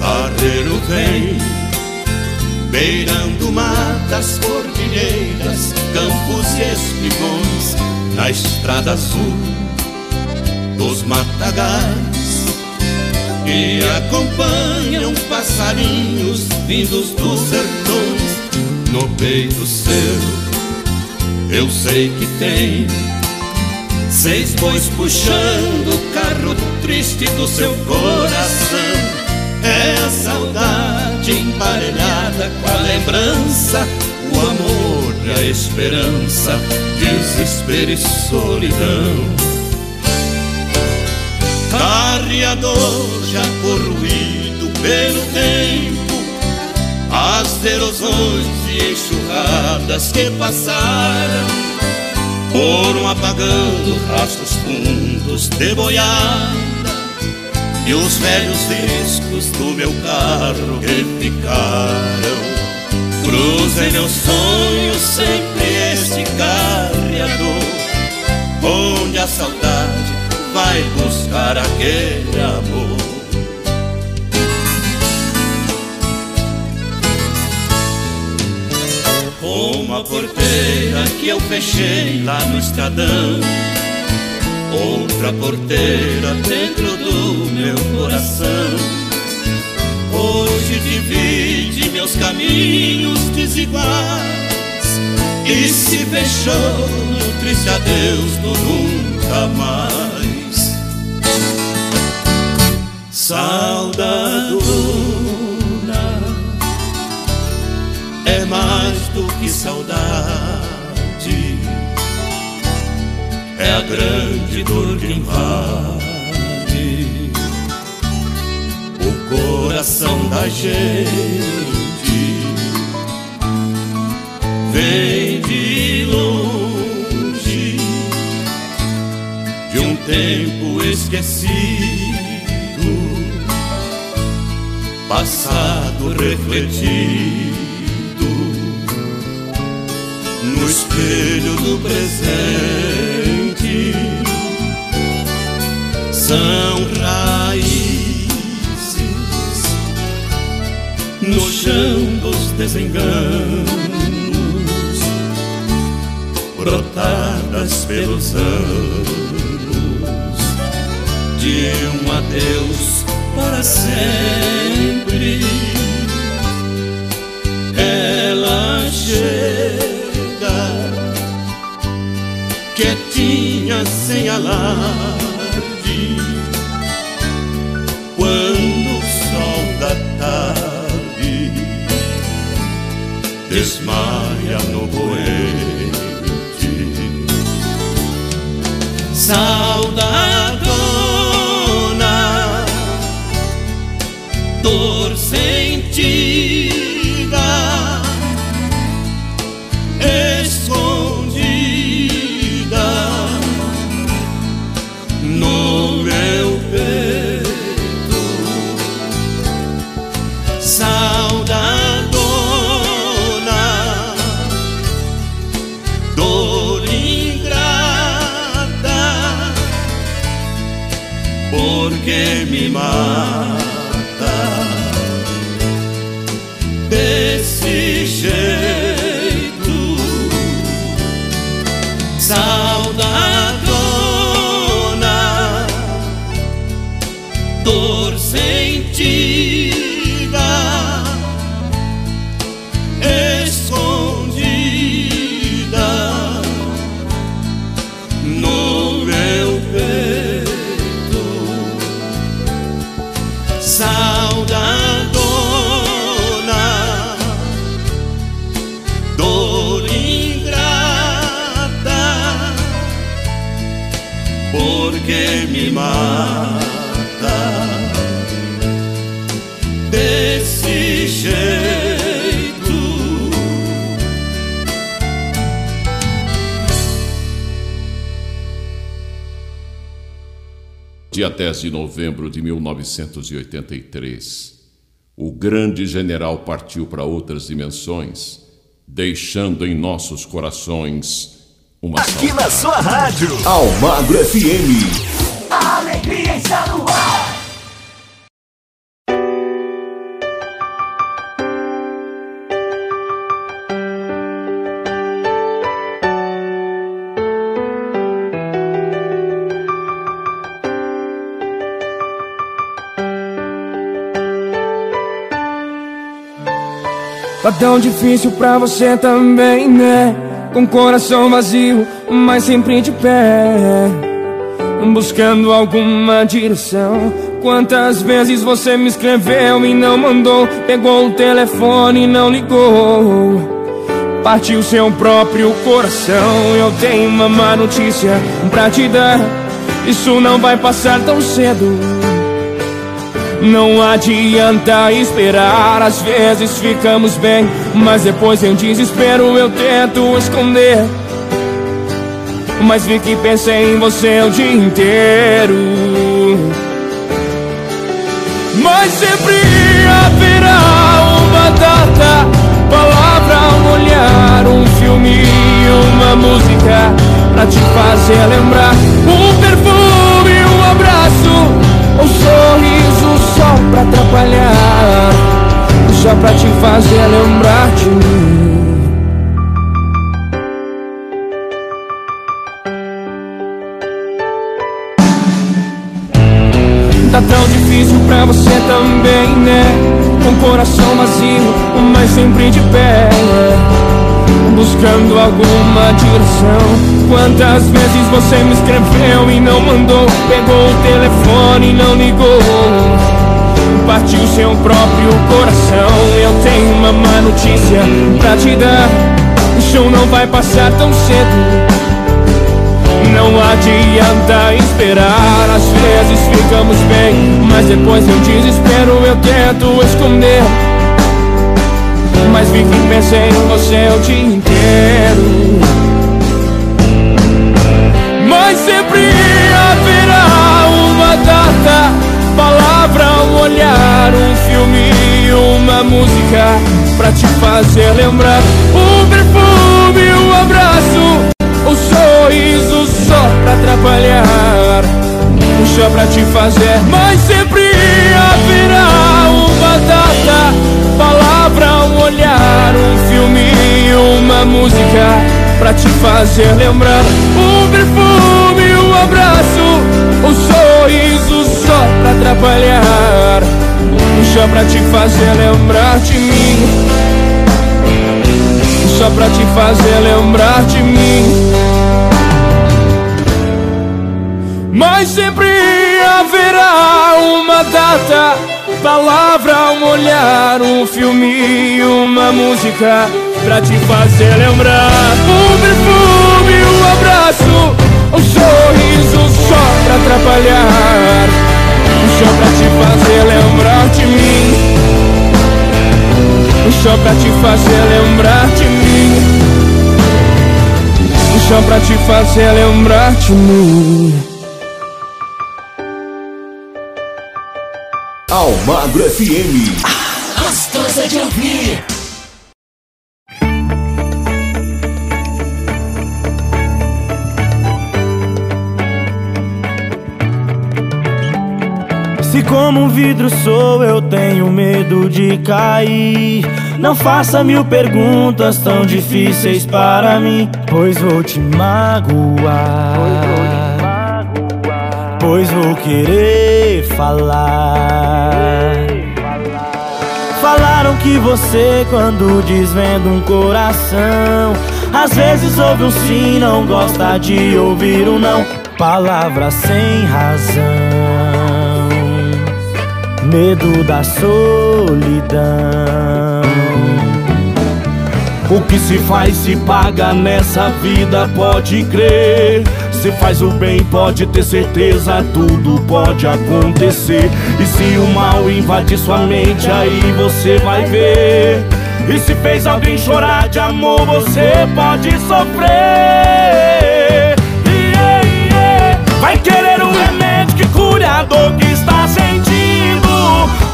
carreiro vem, beirando matas, cordilheiras, campos e espigões, na estrada azul dos matagais, que acompanham passarinhos vindos dos sertões, no peito seu, eu sei que tem Seis bois puxando o carro triste do seu coração. É a saudade emparelhada com a lembrança O amor e a esperança, desespero e solidão. Carreador já corroído pelo tempo As erosões enxurradas que passaram foram apagando rastros fundos de boiada E os velhos discos do meu carro que ficaram Cruzem meus sonhos sempre este carreador Onde a saudade vai buscar aquele amor Uma porteira que eu fechei lá no estradão. Outra porteira dentro do meu coração. Hoje divide meus caminhos desiguais E se fechou no triste adeus do nunca mais. Saudade é mais do que saudade, é a grande dor que invade o coração da gente. Vem de longe de um tempo esquecido, passado refletido no espelho do presente. São raízes no chão dos desenganos brotadas pelos anos de um adeus para sempre. Ela chega caminha sem alarde quando o sol da tarde desmaia no poente. 10 de novembro de 1983, o grande general partiu para outras dimensões, deixando em nossos corações uma Aqui na sua rádio. Almagro FM. A alegria está no ar. Tá tão difícil pra você também, né? Com coração vazio, mas sempre de pé. Buscando alguma direção. Quantas vezes você me escreveu e não mandou? Pegou o telefone e não ligou. Partiu seu próprio coração. Eu tenho uma má notícia pra te dar. Isso não vai passar tão cedo. Não adianta esperar, às vezes ficamos bem, mas depois em desespero eu tento esconder. Mas vi que pensei em você o dia inteiro. Mas sempre haverá uma data, palavra, um olhar, um filme, uma música pra te fazer lembrar. Um perfume, um abraço. Um sorriso pra atrapalhar Só pra te fazer lembrar de mim Tá tão difícil pra você também, né? Com coração vazio, mas sempre de pé Buscando alguma direção. Quantas vezes você me escreveu e não mandou? Pegou o telefone e não ligou Partiu seu próprio coração. Eu tenho uma má notícia pra te dar. O show não vai passar tão cedo. Não adianta esperar, às vezes ficamos bem, mas depois eu desespero, eu tento esconder. Mas vi que pensei em você o dia inteiro. Mas sempre palavra, um olhar, um filme, uma música pra te fazer lembrar. Um perfume, um abraço, um sorriso só pra atrapalhar. Chá pra te fazer, mas sempre haverá uma data, palavra, um olhar, um filme, uma música pra te fazer lembrar. Um perfume, um abraço, um sorriso só pra atrapalhar. Chá pra te fazer lembrar de mim. Só pra te fazer lembrar de mim. Mas sempre haverá uma data, palavra, um olhar, um filme, uma música pra te fazer lembrar. Um perfume, um abraço, um sorriso só pra atrapalhar. Só pra te fazer lembrar de mim. Um só pra te fazer lembrar de mim. Um só pra te fazer lembrar de mim. Almagro FM. Gostosa de ouvir. Se como um vidro sou, eu tenho medo de cair. Não faça mil perguntas tão difíceis para mim, pois vou te magoar. Pois vou querer falar. Falaram que você, quando desvenda um coração, às vezes ouve um sim, não gosta de ouvir um não. Palavras sem razão medo da solidão. O que se faz se paga nessa vida, pode crer. Se faz o bem, pode ter certeza, tudo pode acontecer. E se o mal invade sua mente, aí você vai ver. E se fez alguém chorar de amor, você pode sofrer. Vai querer um remédio que cure a dor que.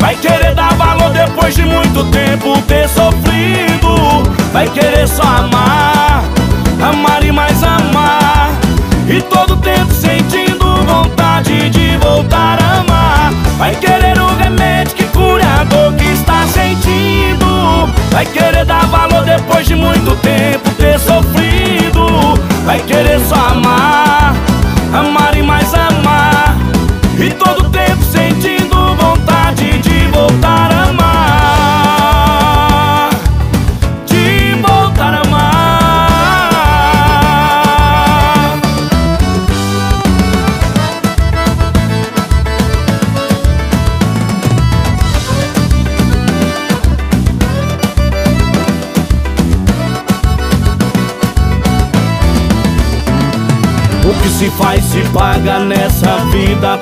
Vai querer dar valor depois de muito tempo ter sofrido. Vai querer só amar, amar e mais amar. E todo tempo sentindo vontade de voltar a amar. Vai querer o remédio que cura a dor que está sentindo. Vai querer dar valor depois de muito tempo ter sofrido. Vai querer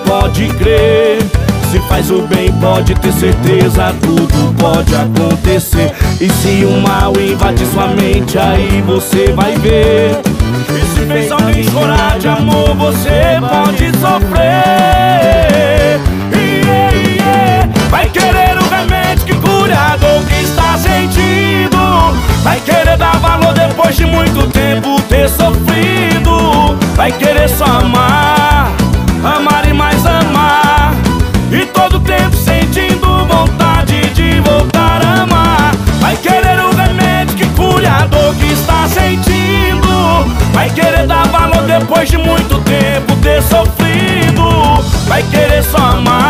pode crer. Se faz o bem, pode ter certeza, tudo pode acontecer. E se o mal invade sua mente, aí você vai ver. E se fez alguém chorar de amor, você pode sofrer. Vai querer o remédio que cura a dor que está sentindo. Vai querer dar valor depois de muito tempo ter sofrido. Vai querer só amar Vai querer dar valor depois de muito tempo ter sofrido. Vai querer só amar,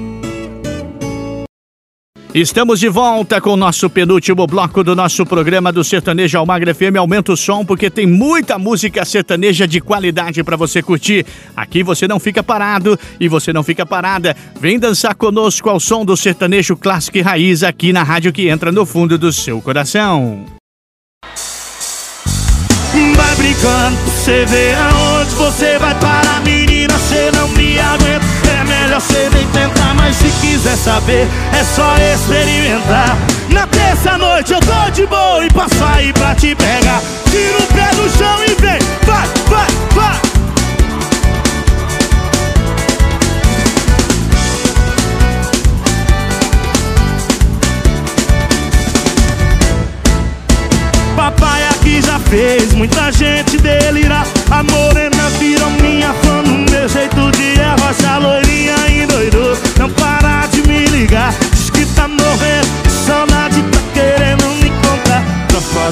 Estamos de volta com o nosso penúltimo bloco do nosso programa do Sertanejo Almagra FM. Aumenta o som porque tem muita música sertaneja de qualidade para você curtir. Aqui você não fica parado e você não fica parada. Vem dançar conosco ao som do sertanejo clássico e raiz aqui na rádio que entra no fundo do seu coração. Vai brincando, você vê aonde você vai parar, menina, você não me aguenta. Melhor você nem tentar Mas se quiser saber, é só experimentar. Na terça-noite eu tô de boa e passo aí pra te pegar. Tira o pé do chão e vem, vai, vai, vai. Papai aqui já fez muita gente delirar. A morena virou minha fã no meu jeito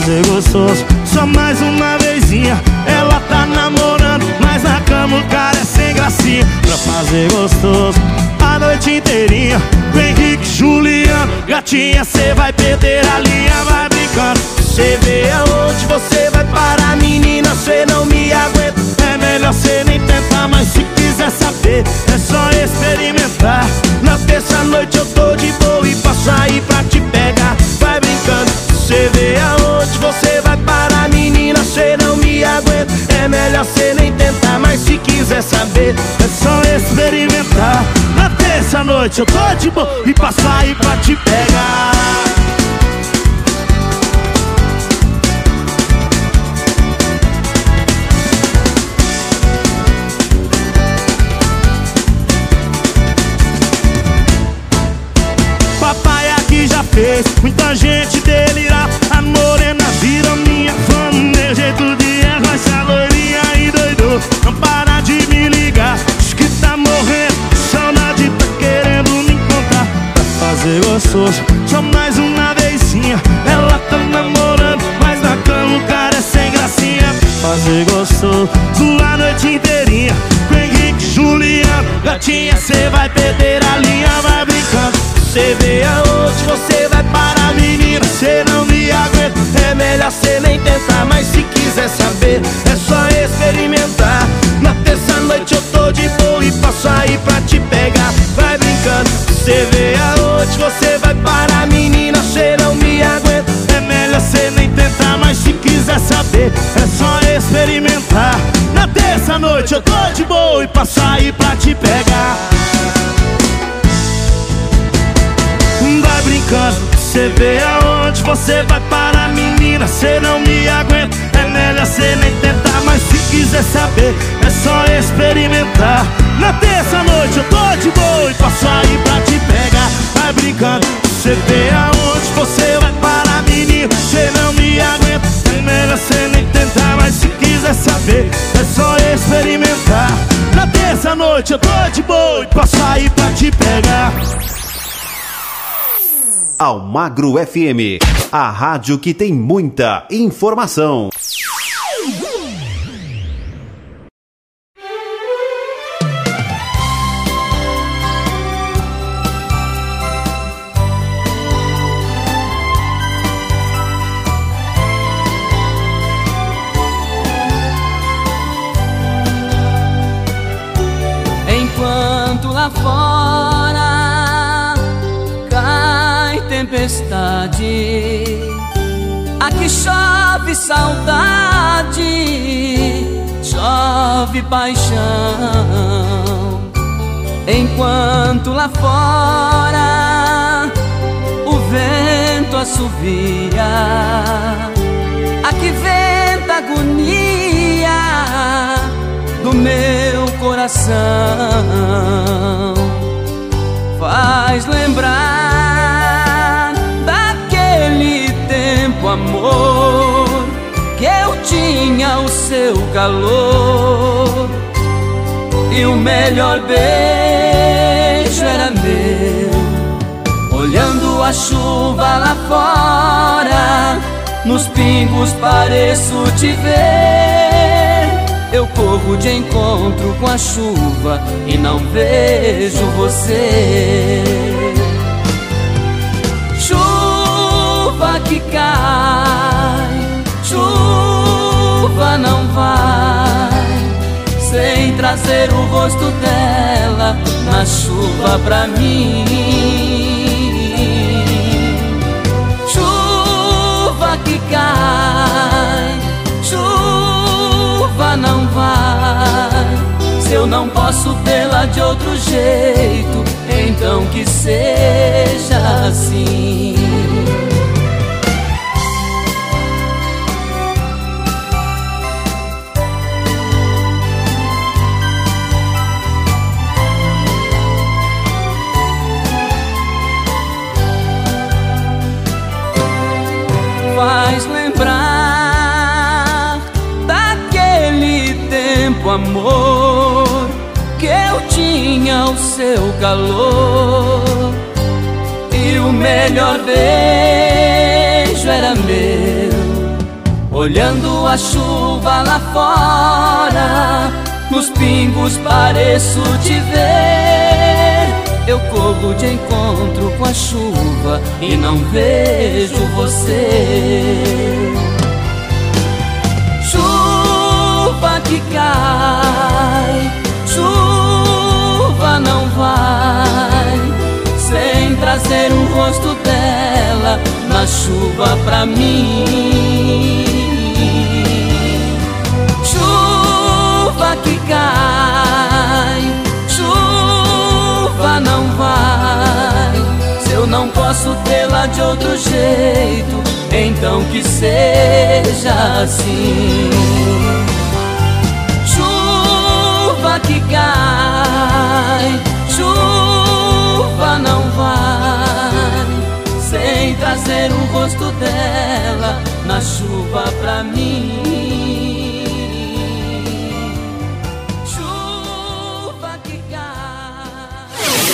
Fazer gostoso, só mais uma vezinha Ela tá namorando, mas na cama o cara é sem gracinha. Pra fazer gostoso, a noite inteirinha. Henrique, Juliano, gatinha Cê vai perder a linha, vai brincando. Cê vê aonde você vai parar, menina, cê não me aguenta. É melhor cê nem tentar, mas se quiser saber É só experimentar. Na terça-noite eu tô de boa e posso sair pra te pegar. Vai brincando, cê vê aonde É melhor cê nem tentar, mas se quiser saber É só experimentar. Na terça-noite eu tô de boa e posso sair pra te pegar. Fez muita gente Gatinha, cê vai perder a linha Vai brincando. Cê vê aonde você vai parar, menina Cê não me aguenta. É melhor cê nem tentar Mas se quiser saber É só experimentar. Na terça-noite eu tô de boa E posso sair pra te pegar. Vai brincando Cê vê aonde Na terça-noite eu tô de boa E posso sair pra te pegar. Vai brincando Cê vê aonde você vai parar menina Cê não me aguenta, é melhor cê nem tentar Mas se quiser saber, é só experimentar. Na terça noite eu tô de boa e posso sair pra te pegar. Vai brincando, cê vê aonde você vai parar menina Cê não me aguenta, é melhor cê nem tentar Mas se quiser saber, só experimentar Na terça noite eu tô de boa e posso sair pra te pegar Almagro FM, a rádio que tem muita informação. Tempestade, aqui chove saudade, chove paixão. Enquanto lá fora o vento assovia, aqui venta agonia do meu coração faz lembrar amor, que eu tinha o seu calor e o melhor beijo era meu. Olhando a chuva lá fora, nos pingos pareço te ver. Eu corro de encontro com a chuva e não vejo você. Que cai, chuva não vai, sem trazer o rosto dela na chuva pra mim. Chuva que cai, chuva não vai. Se eu não posso tê-la de outro jeito, então então que seja assim. Tempo, amor, que eu tinha o seu calor e o melhor beijo era meu. Olhando a chuva lá fora, nos pingos pareço te ver eu corro de encontro com a chuva e não vejo você. Que cai, chuva não vai, sem trazer o rosto dela na chuva pra mim. Chuva que cai não vai. Se eu não posso tê-la de outro jeito, então que seja assim. Cai, chuva não vai. Sem trazer o rosto dela na chuva pra mim.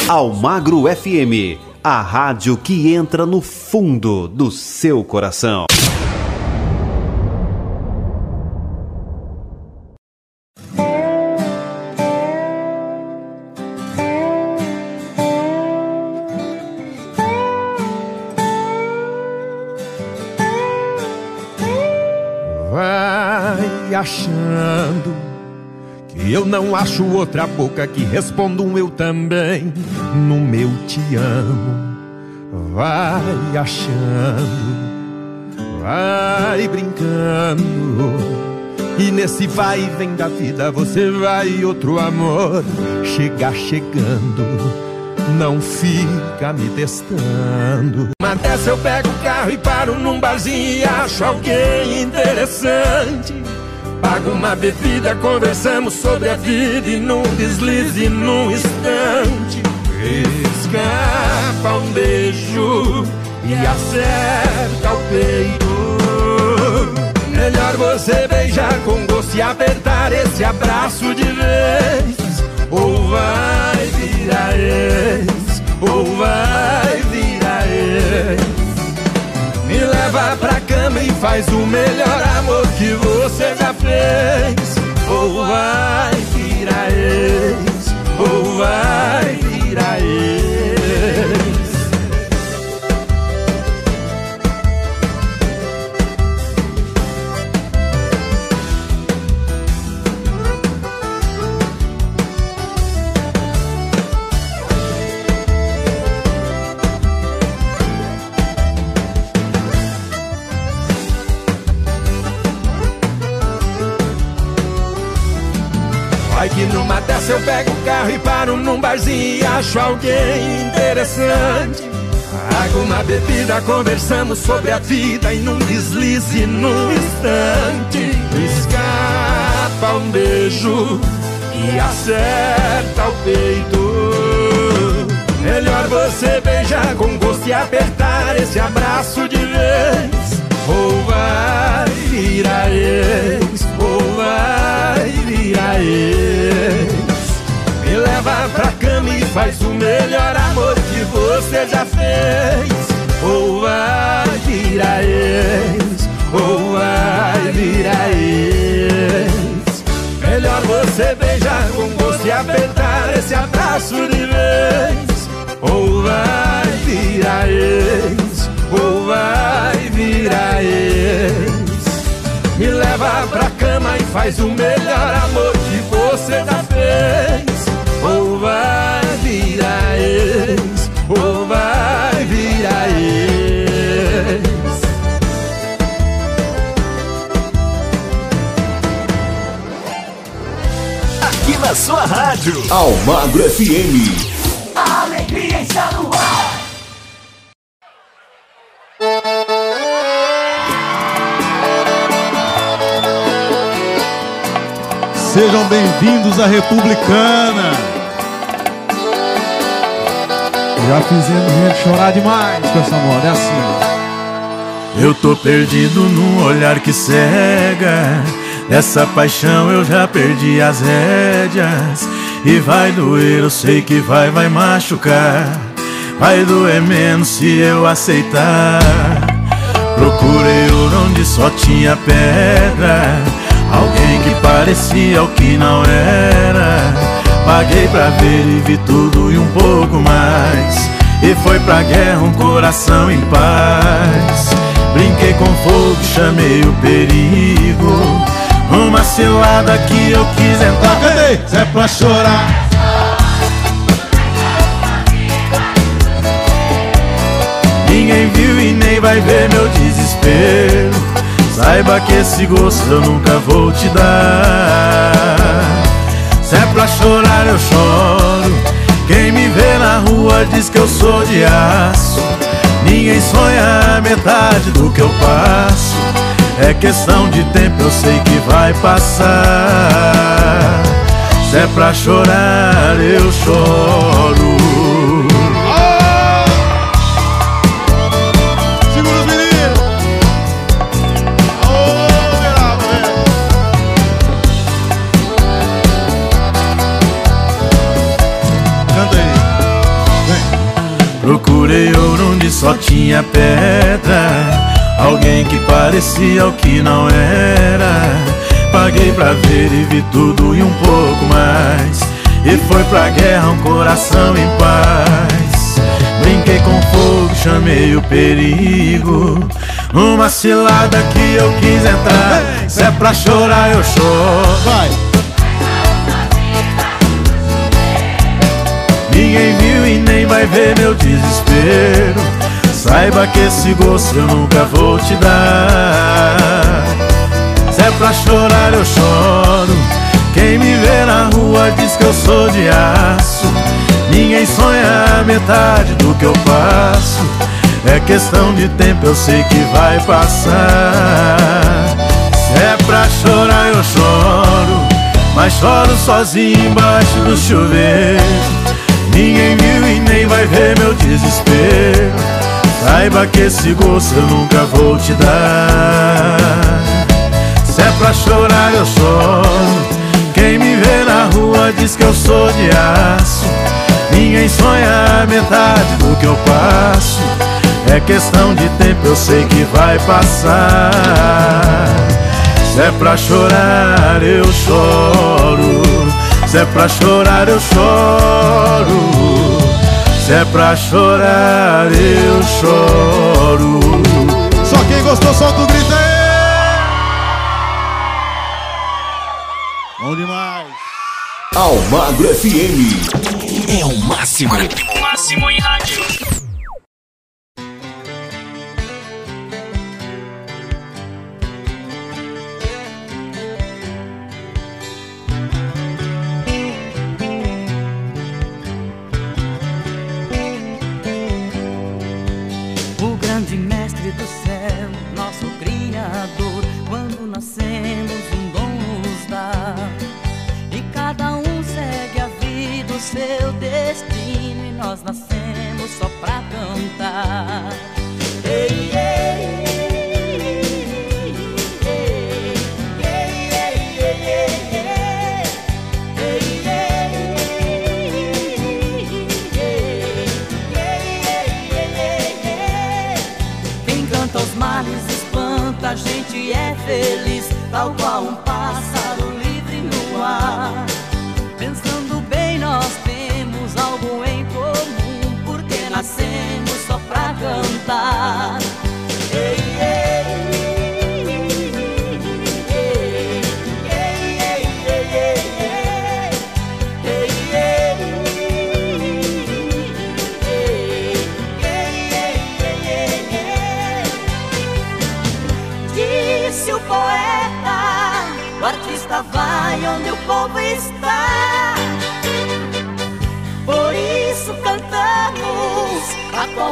Almagro FM, a rádio que entra no fundo do seu coração. Acho outra boca que responda um eu também no meu te amo. Vai achando, vai brincando. E nesse vai e vem da vida você vai outro amor chegar chegando. Não fica me testando. Mas dessa eu pego o carro e paro num barzinho e acho alguém interessante. Pago uma bebida, conversamos sobre a vida e num deslize, num instante escapa um beijo e acerta o peito. Melhor você beijar com gosto e apertar esse abraço de vez, ou vai virar ex, ou vai virar ex. Me leva pra cama e faz o melhor amor que você já fez. Ou vai virar ex, ou vai virar ex. Dessa eu pego o carro e paro num barzinho e acho alguém interessante. Pago uma bebida, conversamos sobre a vida e num deslize, num instante. Escapa um beijo e acerta o peito. Melhor você beijar com gosto e apertar esse abraço de vez. Ou vai virar ex, ou vai virar ex. Leva pra cama e faz o melhor amor que você já fez. Ou vai virar ex, ou vai virar ex. Melhor você beijar com gosto e apertar esse abraço de vez. Ou vai virar ex, ou vai virar ex. Me leva pra cama e faz o melhor amor que você já fez. Ou vai virar ex, ou vai virar ex. Aqui na sua rádio. Almagro FM. alegria está no ar. Sejam bem-vindos à Republicana. Já fizemos gente chorar demais com essa moda, é assim. Eu tô perdido num olhar que cega. Dessa paixão eu já perdi as rédeas. E vai doer, eu sei que vai, vai machucar. Vai doer menos se eu aceitar. Procurei ouro onde só tinha pedra. Alguém que parecia o que não era. Paguei pra ver e vi tudo e um pouco mais. E foi pra guerra um coração em paz. Brinquei com fogo, chamei o perigo. Uma cilada que eu quis entrar. Cadê? Se é pra chorar. Ninguém viu e nem vai ver meu desespero. Saiba que esse gosto eu nunca vou te dar. Se é pra chorar, eu choro. Quem me vê na rua diz que eu sou de aço. Ninguém sonha a metade do que eu passo. É questão de tempo, eu sei que vai passar. Se é pra chorar, eu choro. Procurei ouro onde só tinha pedra. Alguém que parecia o que não era. Paguei pra ver e vi tudo e um pouco mais. E foi pra guerra um coração em paz. Brinquei com fogo, chamei o perigo. Uma cilada que eu quis entrar. Se é pra chorar, eu choro. Vai. Ninguém viu e nem vai ver meu desespero. Saiba que esse gosto eu nunca vou te dar. Se é pra chorar, eu choro. Quem me vê na rua diz que eu sou de aço. Ninguém sonha a metade do que eu passo. É questão de tempo, eu sei que vai passar. Se é pra chorar, eu choro. Mas choro sozinho embaixo do chuveiro. Ninguém viu e nem vai ver meu desespero. Saiba que esse gosto eu nunca vou te dar. Se é pra chorar, eu choro. Quem me vê na rua diz que eu sou de aço. Ninguém sonha a metade do que eu passo. É questão de tempo, eu sei que vai passar. Se é pra chorar, eu choro. Se é pra chorar, eu choro. Se é pra chorar, eu choro. Só quem gostou, solta o grito aí. Bom demais. Almagro FM. É o máximo. O máximo em rádio. Quem canta os males espanta, a gente é feliz, tal qual um pássaro livre no ar. Pensando bem, nós temos algo em comum, porque nascemos só pra cantar.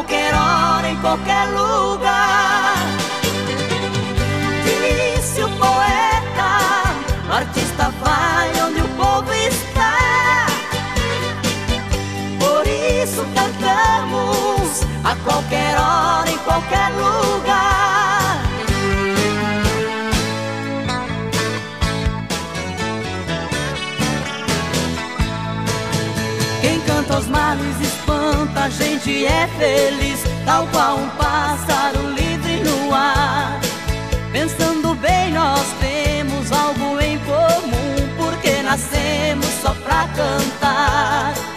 Qualquer hora, em qualquer lugar. Disse o poeta, o artista vai onde o povo está. Por isso cantamos a qualquer hora, em qualquer lugar. Quem canta os males espanta, a gente é feliz, tal qual um pássaro livre no ar. Pensando bem, nós temos algo em comum, porque nascemos só pra cantar.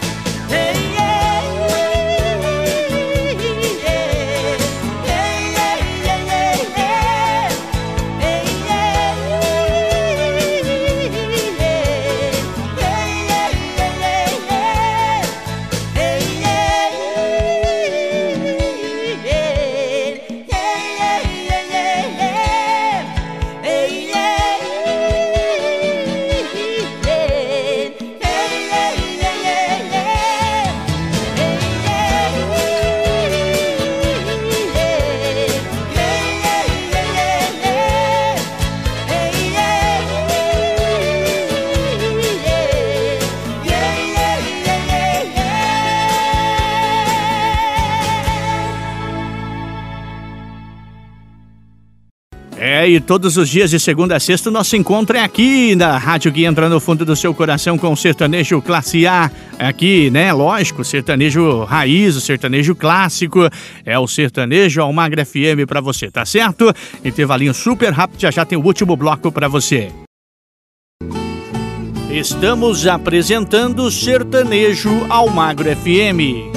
Todos os dias de segunda a sexta nosso encontro é aqui na rádio que entra no fundo do seu coração com o sertanejo classe A. Aqui, né? Lógico, sertanejo raiz, o sertanejo clássico. É o sertanejo Almagra FM pra você, tá certo? Intervalinho super rápido, já já tem o último bloco pra você. Estamos apresentando Sertanejo Almagro FM.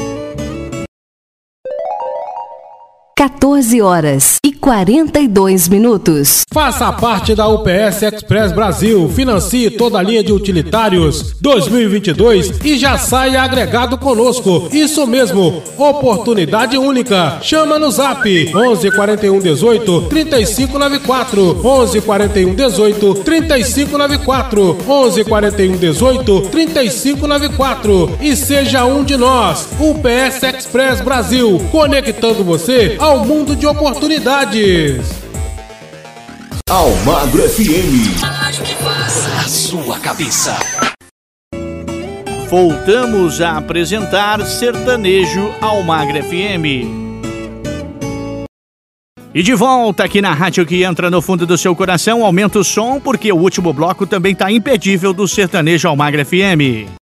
14 horas e 42 minutos. Faça parte da UPS Express Brasil, financie toda a linha de utilitários 2022 e já saia agregado conosco. Isso mesmo, oportunidade única. Chama no Zap 11 41 18 3594 11 41 18 3594 11 41 18 3594 e seja um de nós. UPS Express Brasil, conectando você ao mundo de oportunidades. Almagro FM. A sua cabeça. Voltamos a apresentar Sertanejo Almagra FM. E de volta aqui na rádio que entra no fundo do seu coração, aumenta o som porque o último bloco também tá impedível do Sertanejo Almagra FM.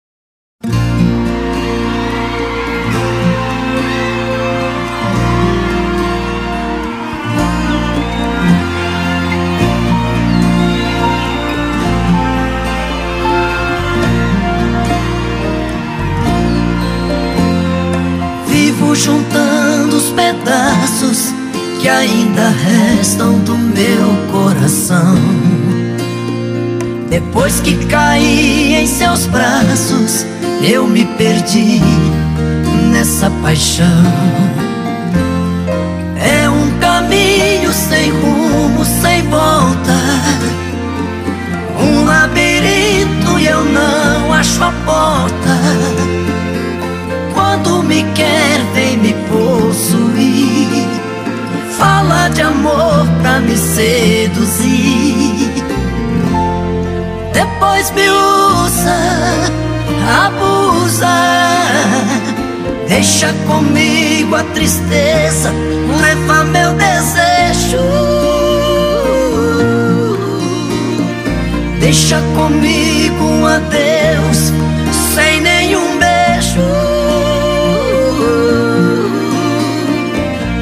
Juntando os pedaços que ainda restam do meu coração. Depois que caí em seus braços, eu me perdi nessa paixão. É um caminho sem rumo, sem volta. Um labirinto e eu não acho a porta. Quando me quer, de amor pra me seduzir. Depois me usa, abusa. Deixa comigo a tristeza, leva meu desejo. Deixa comigo um adeus, sem nenhum beijo.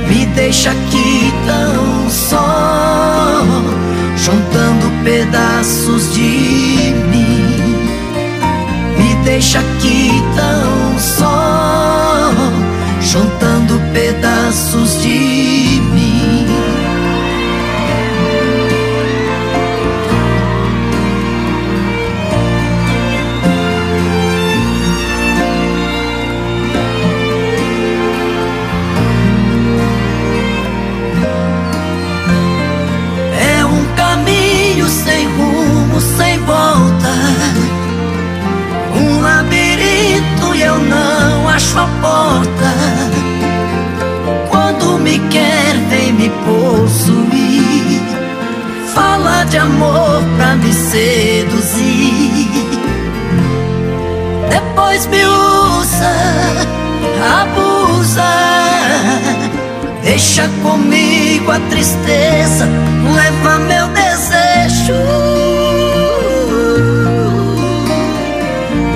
Me deixa aqui pedaços de mim. Me deixa aqui tão só, juntando pedaços de mim. eu não acho a porta. Quando me quer, vem me possuir. Fala de amor pra me seduzir. Depois me usa, abusa. Deixa comigo a tristeza, leva meu desejo.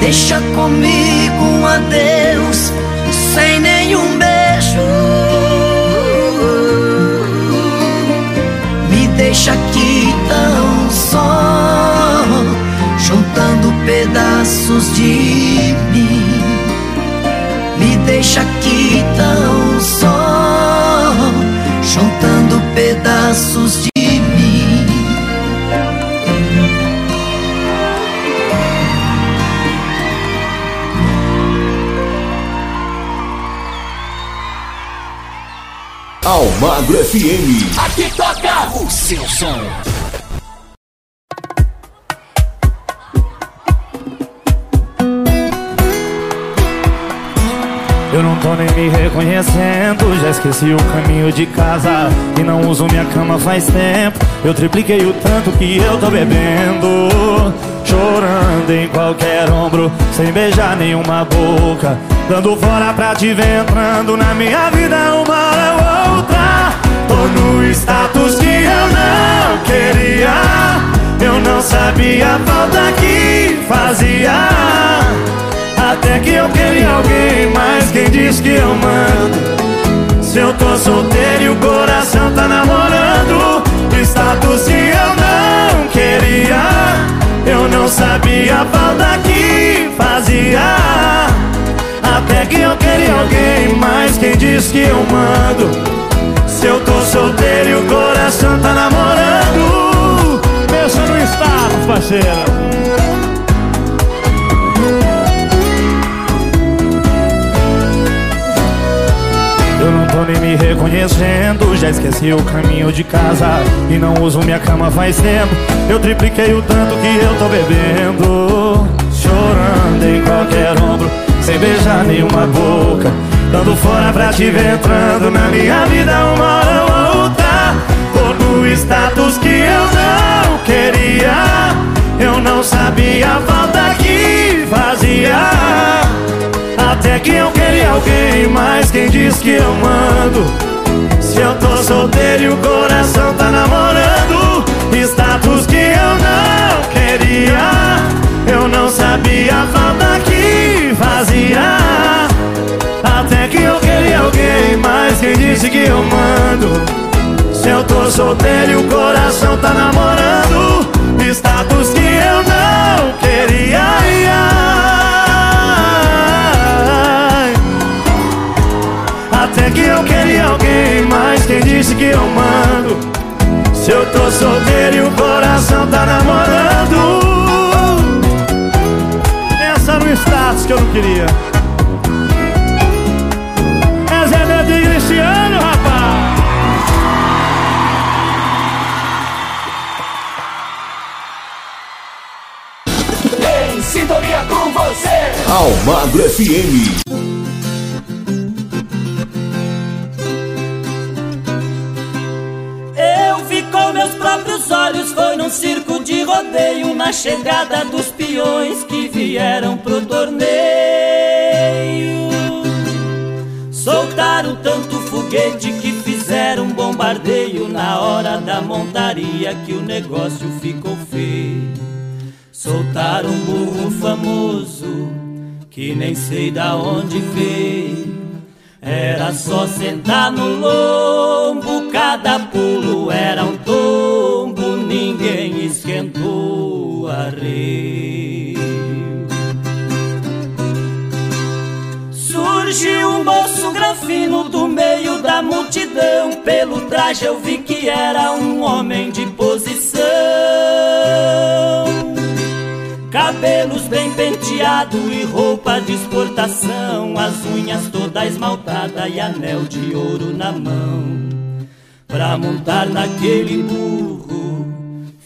Deixa comigo um adeus, sem nenhum beijo. Me deixa aqui tão só, juntando pedaços de mim. Me deixa aqui tão só, juntando pedaços de Almagro FM. Aqui toca o seu som. Eu não tô nem me reconhecendo, já esqueci o caminho de casa E não uso minha cama faz tempo Eu tripliquei o tanto que eu tô bebendo Chorando em qualquer ombro, sem beijar nenhuma boca Dando fora pra te ver entrando na minha vida uma hora outra Tô no status que eu não queria. Eu não sabia a falta que fazia. Até que eu queria alguém, mas quem diz que eu mando? Se eu tô solteiro e o coração tá namorando Status que eu não queria. Eu não sabia a falta que fazia. Até que eu queria alguém, mas quem diz que eu mando? Eu tô solteiro e o coração tá namorando. Pensa no status, parceiro. Eu não tô nem me reconhecendo Já esqueci o caminho de casa E não uso minha cama faz tempo. Eu tripliquei o tanto que eu tô bebendo Chorando em qualquer ombro Sem beijar nenhuma boca Dando fora pra te ver entrando na minha vida uma hora ou outra. Tô no status que eu não queria. Eu não sabia a falta que fazia. Até que eu queria alguém, mas quem diz que eu mando? Se eu tô solteiro e o coração tá namorando Status que eu não queria. Eu não sabia a falta que fazia quem disse que eu mando? Se eu tô solteiro e o coração tá namorando Status que eu não queria Até que eu queria alguém, mas quem disse que eu mando? Se eu tô solteiro e o coração tá namorando Pensa no status que eu não queria Almagro FM. Eu vi com meus próprios olhos, foi num circo de rodeio, na chegada dos peões que vieram pro torneio. Soltaram tanto foguete que fizeram bombardeio na hora da montaria que o negócio ficou feio. Soltaram um burro famoso que nem sei da onde veio. Era só sentar no lombo, cada pulo era um tombo, ninguém esquentou a rei. Surgiu um moço grafino do meio da multidão, pelo traje eu vi que era um homem de posição. Cabelos bem penteado e roupa de exportação As unhas toda esmaltada e anel de ouro na mão. Pra montar naquele burro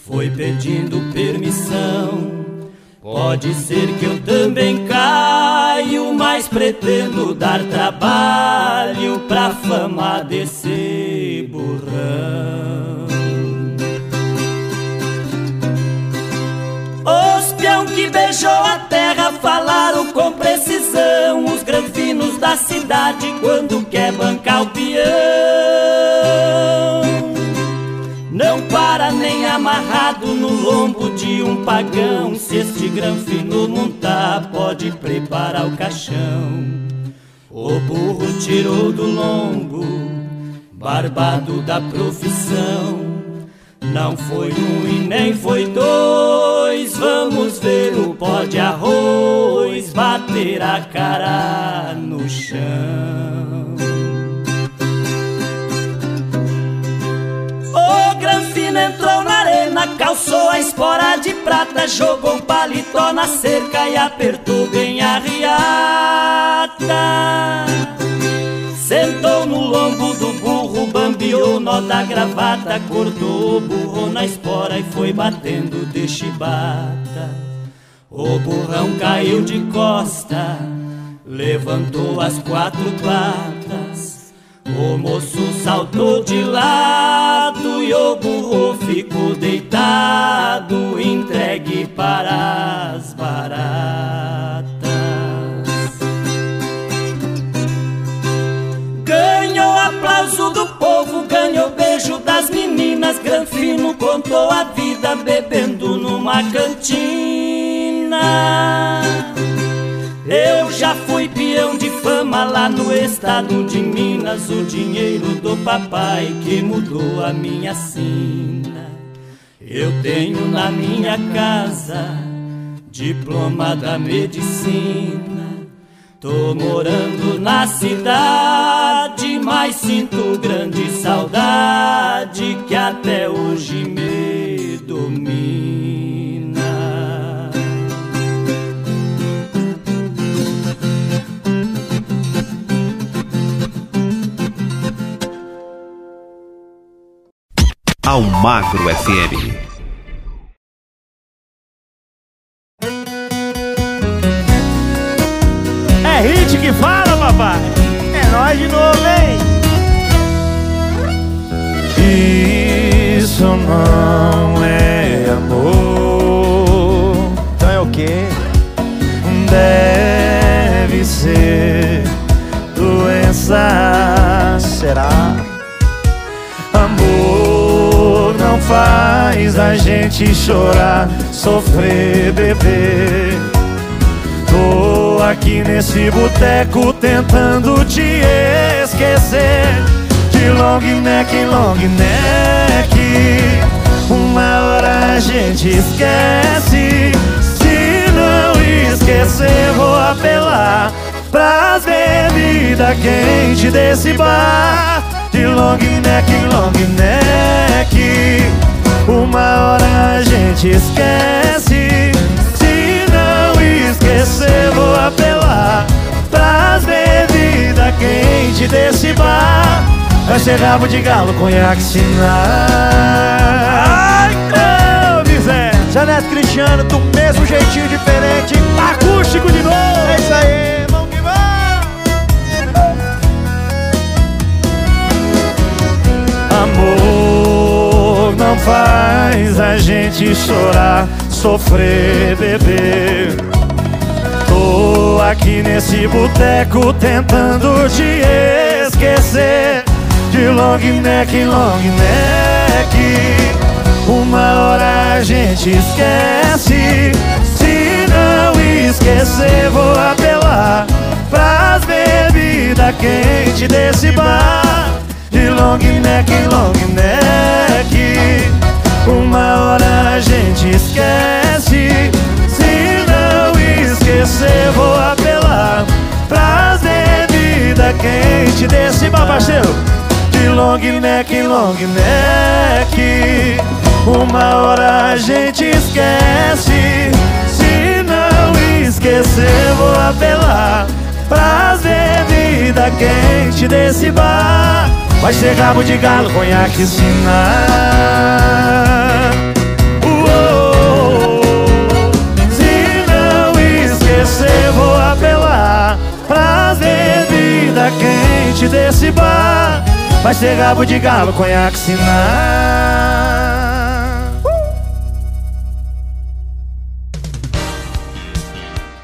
Foi pedindo permissão. Pode ser que eu também caio Mas pretendo dar trabalho cidade quando quer bancar o peão. Não para nem amarrado no lombo de um pagão. Se este granfino montar, pode preparar o caixão. O burro tirou do lombo, barbado da profissão. Não foi um e nem foi dois. Vamos ver o pó de arroz bater a cara no chão. O Granfino entrou na arena, calçou a espora de prata, jogou o paletó na cerca e apertou bem a riata. Sentou no lombo do burro, bambiou o nó da gravata, cortou o burro na espora e foi batendo de chibata. O burrão caiu de costa, levantou as quatro patas. O moço saltou de lado e o burro ficou deitado, entregue para as baratas. Ganhou aplauso do povo, ganhou beijo das meninas. Granfino contou a vida bebendo numa cantina. Eu já fui peão de fama lá no estado de Minas. O dinheiro do papai que mudou a minha sina. Eu tenho na minha casa diploma da medicina. Tô morando na cidade, mas sinto grande saudade que até hoje me domina. Almagro FM. Que fala, papai. É nós de novo, hein? Isso não é amor. Então é o quê? Deve ser doença. Será? Amor não faz a gente chorar, sofrer, beber. Tô aqui nesse boteco tentando te esquecer. De long neck, long neck. Uma hora a gente esquece. Se não esquecer, vou apelar pras bebidas quentes desse bar. De long neck, long neck. Uma hora a gente esquece. Esquecer, vou apelar pras bebidas quentes desse bar. Vai ser rabo de galo, conhaque, sinal. Ai, ô, Bizé! Janete Cristiano, do mesmo jeitinho diferente, acústico de novo! É isso aí, vamos que vamos! Amor não faz a gente chorar, sofrer, beber. Aqui nesse boteco tentando te esquecer. De long neck, long neck. Uma hora a gente esquece. Se não esquecer, vou apelar pras bebidas quentes desse bar. De long neck, long neck. Uma hora a gente esquece. Se não esquecer, vou apelar pras bebidas quentes desse bar, parceiro. De long neck, long neck. Uma hora a gente esquece. Se não esquecer, vou apelar pras bebidas quentes desse bar. Vai rabo de galo, conhaque, sinal. Esquecer, vou apelar pras bebidas quentes desse bar. Vai ser rabo de galo, conhaque, sinal.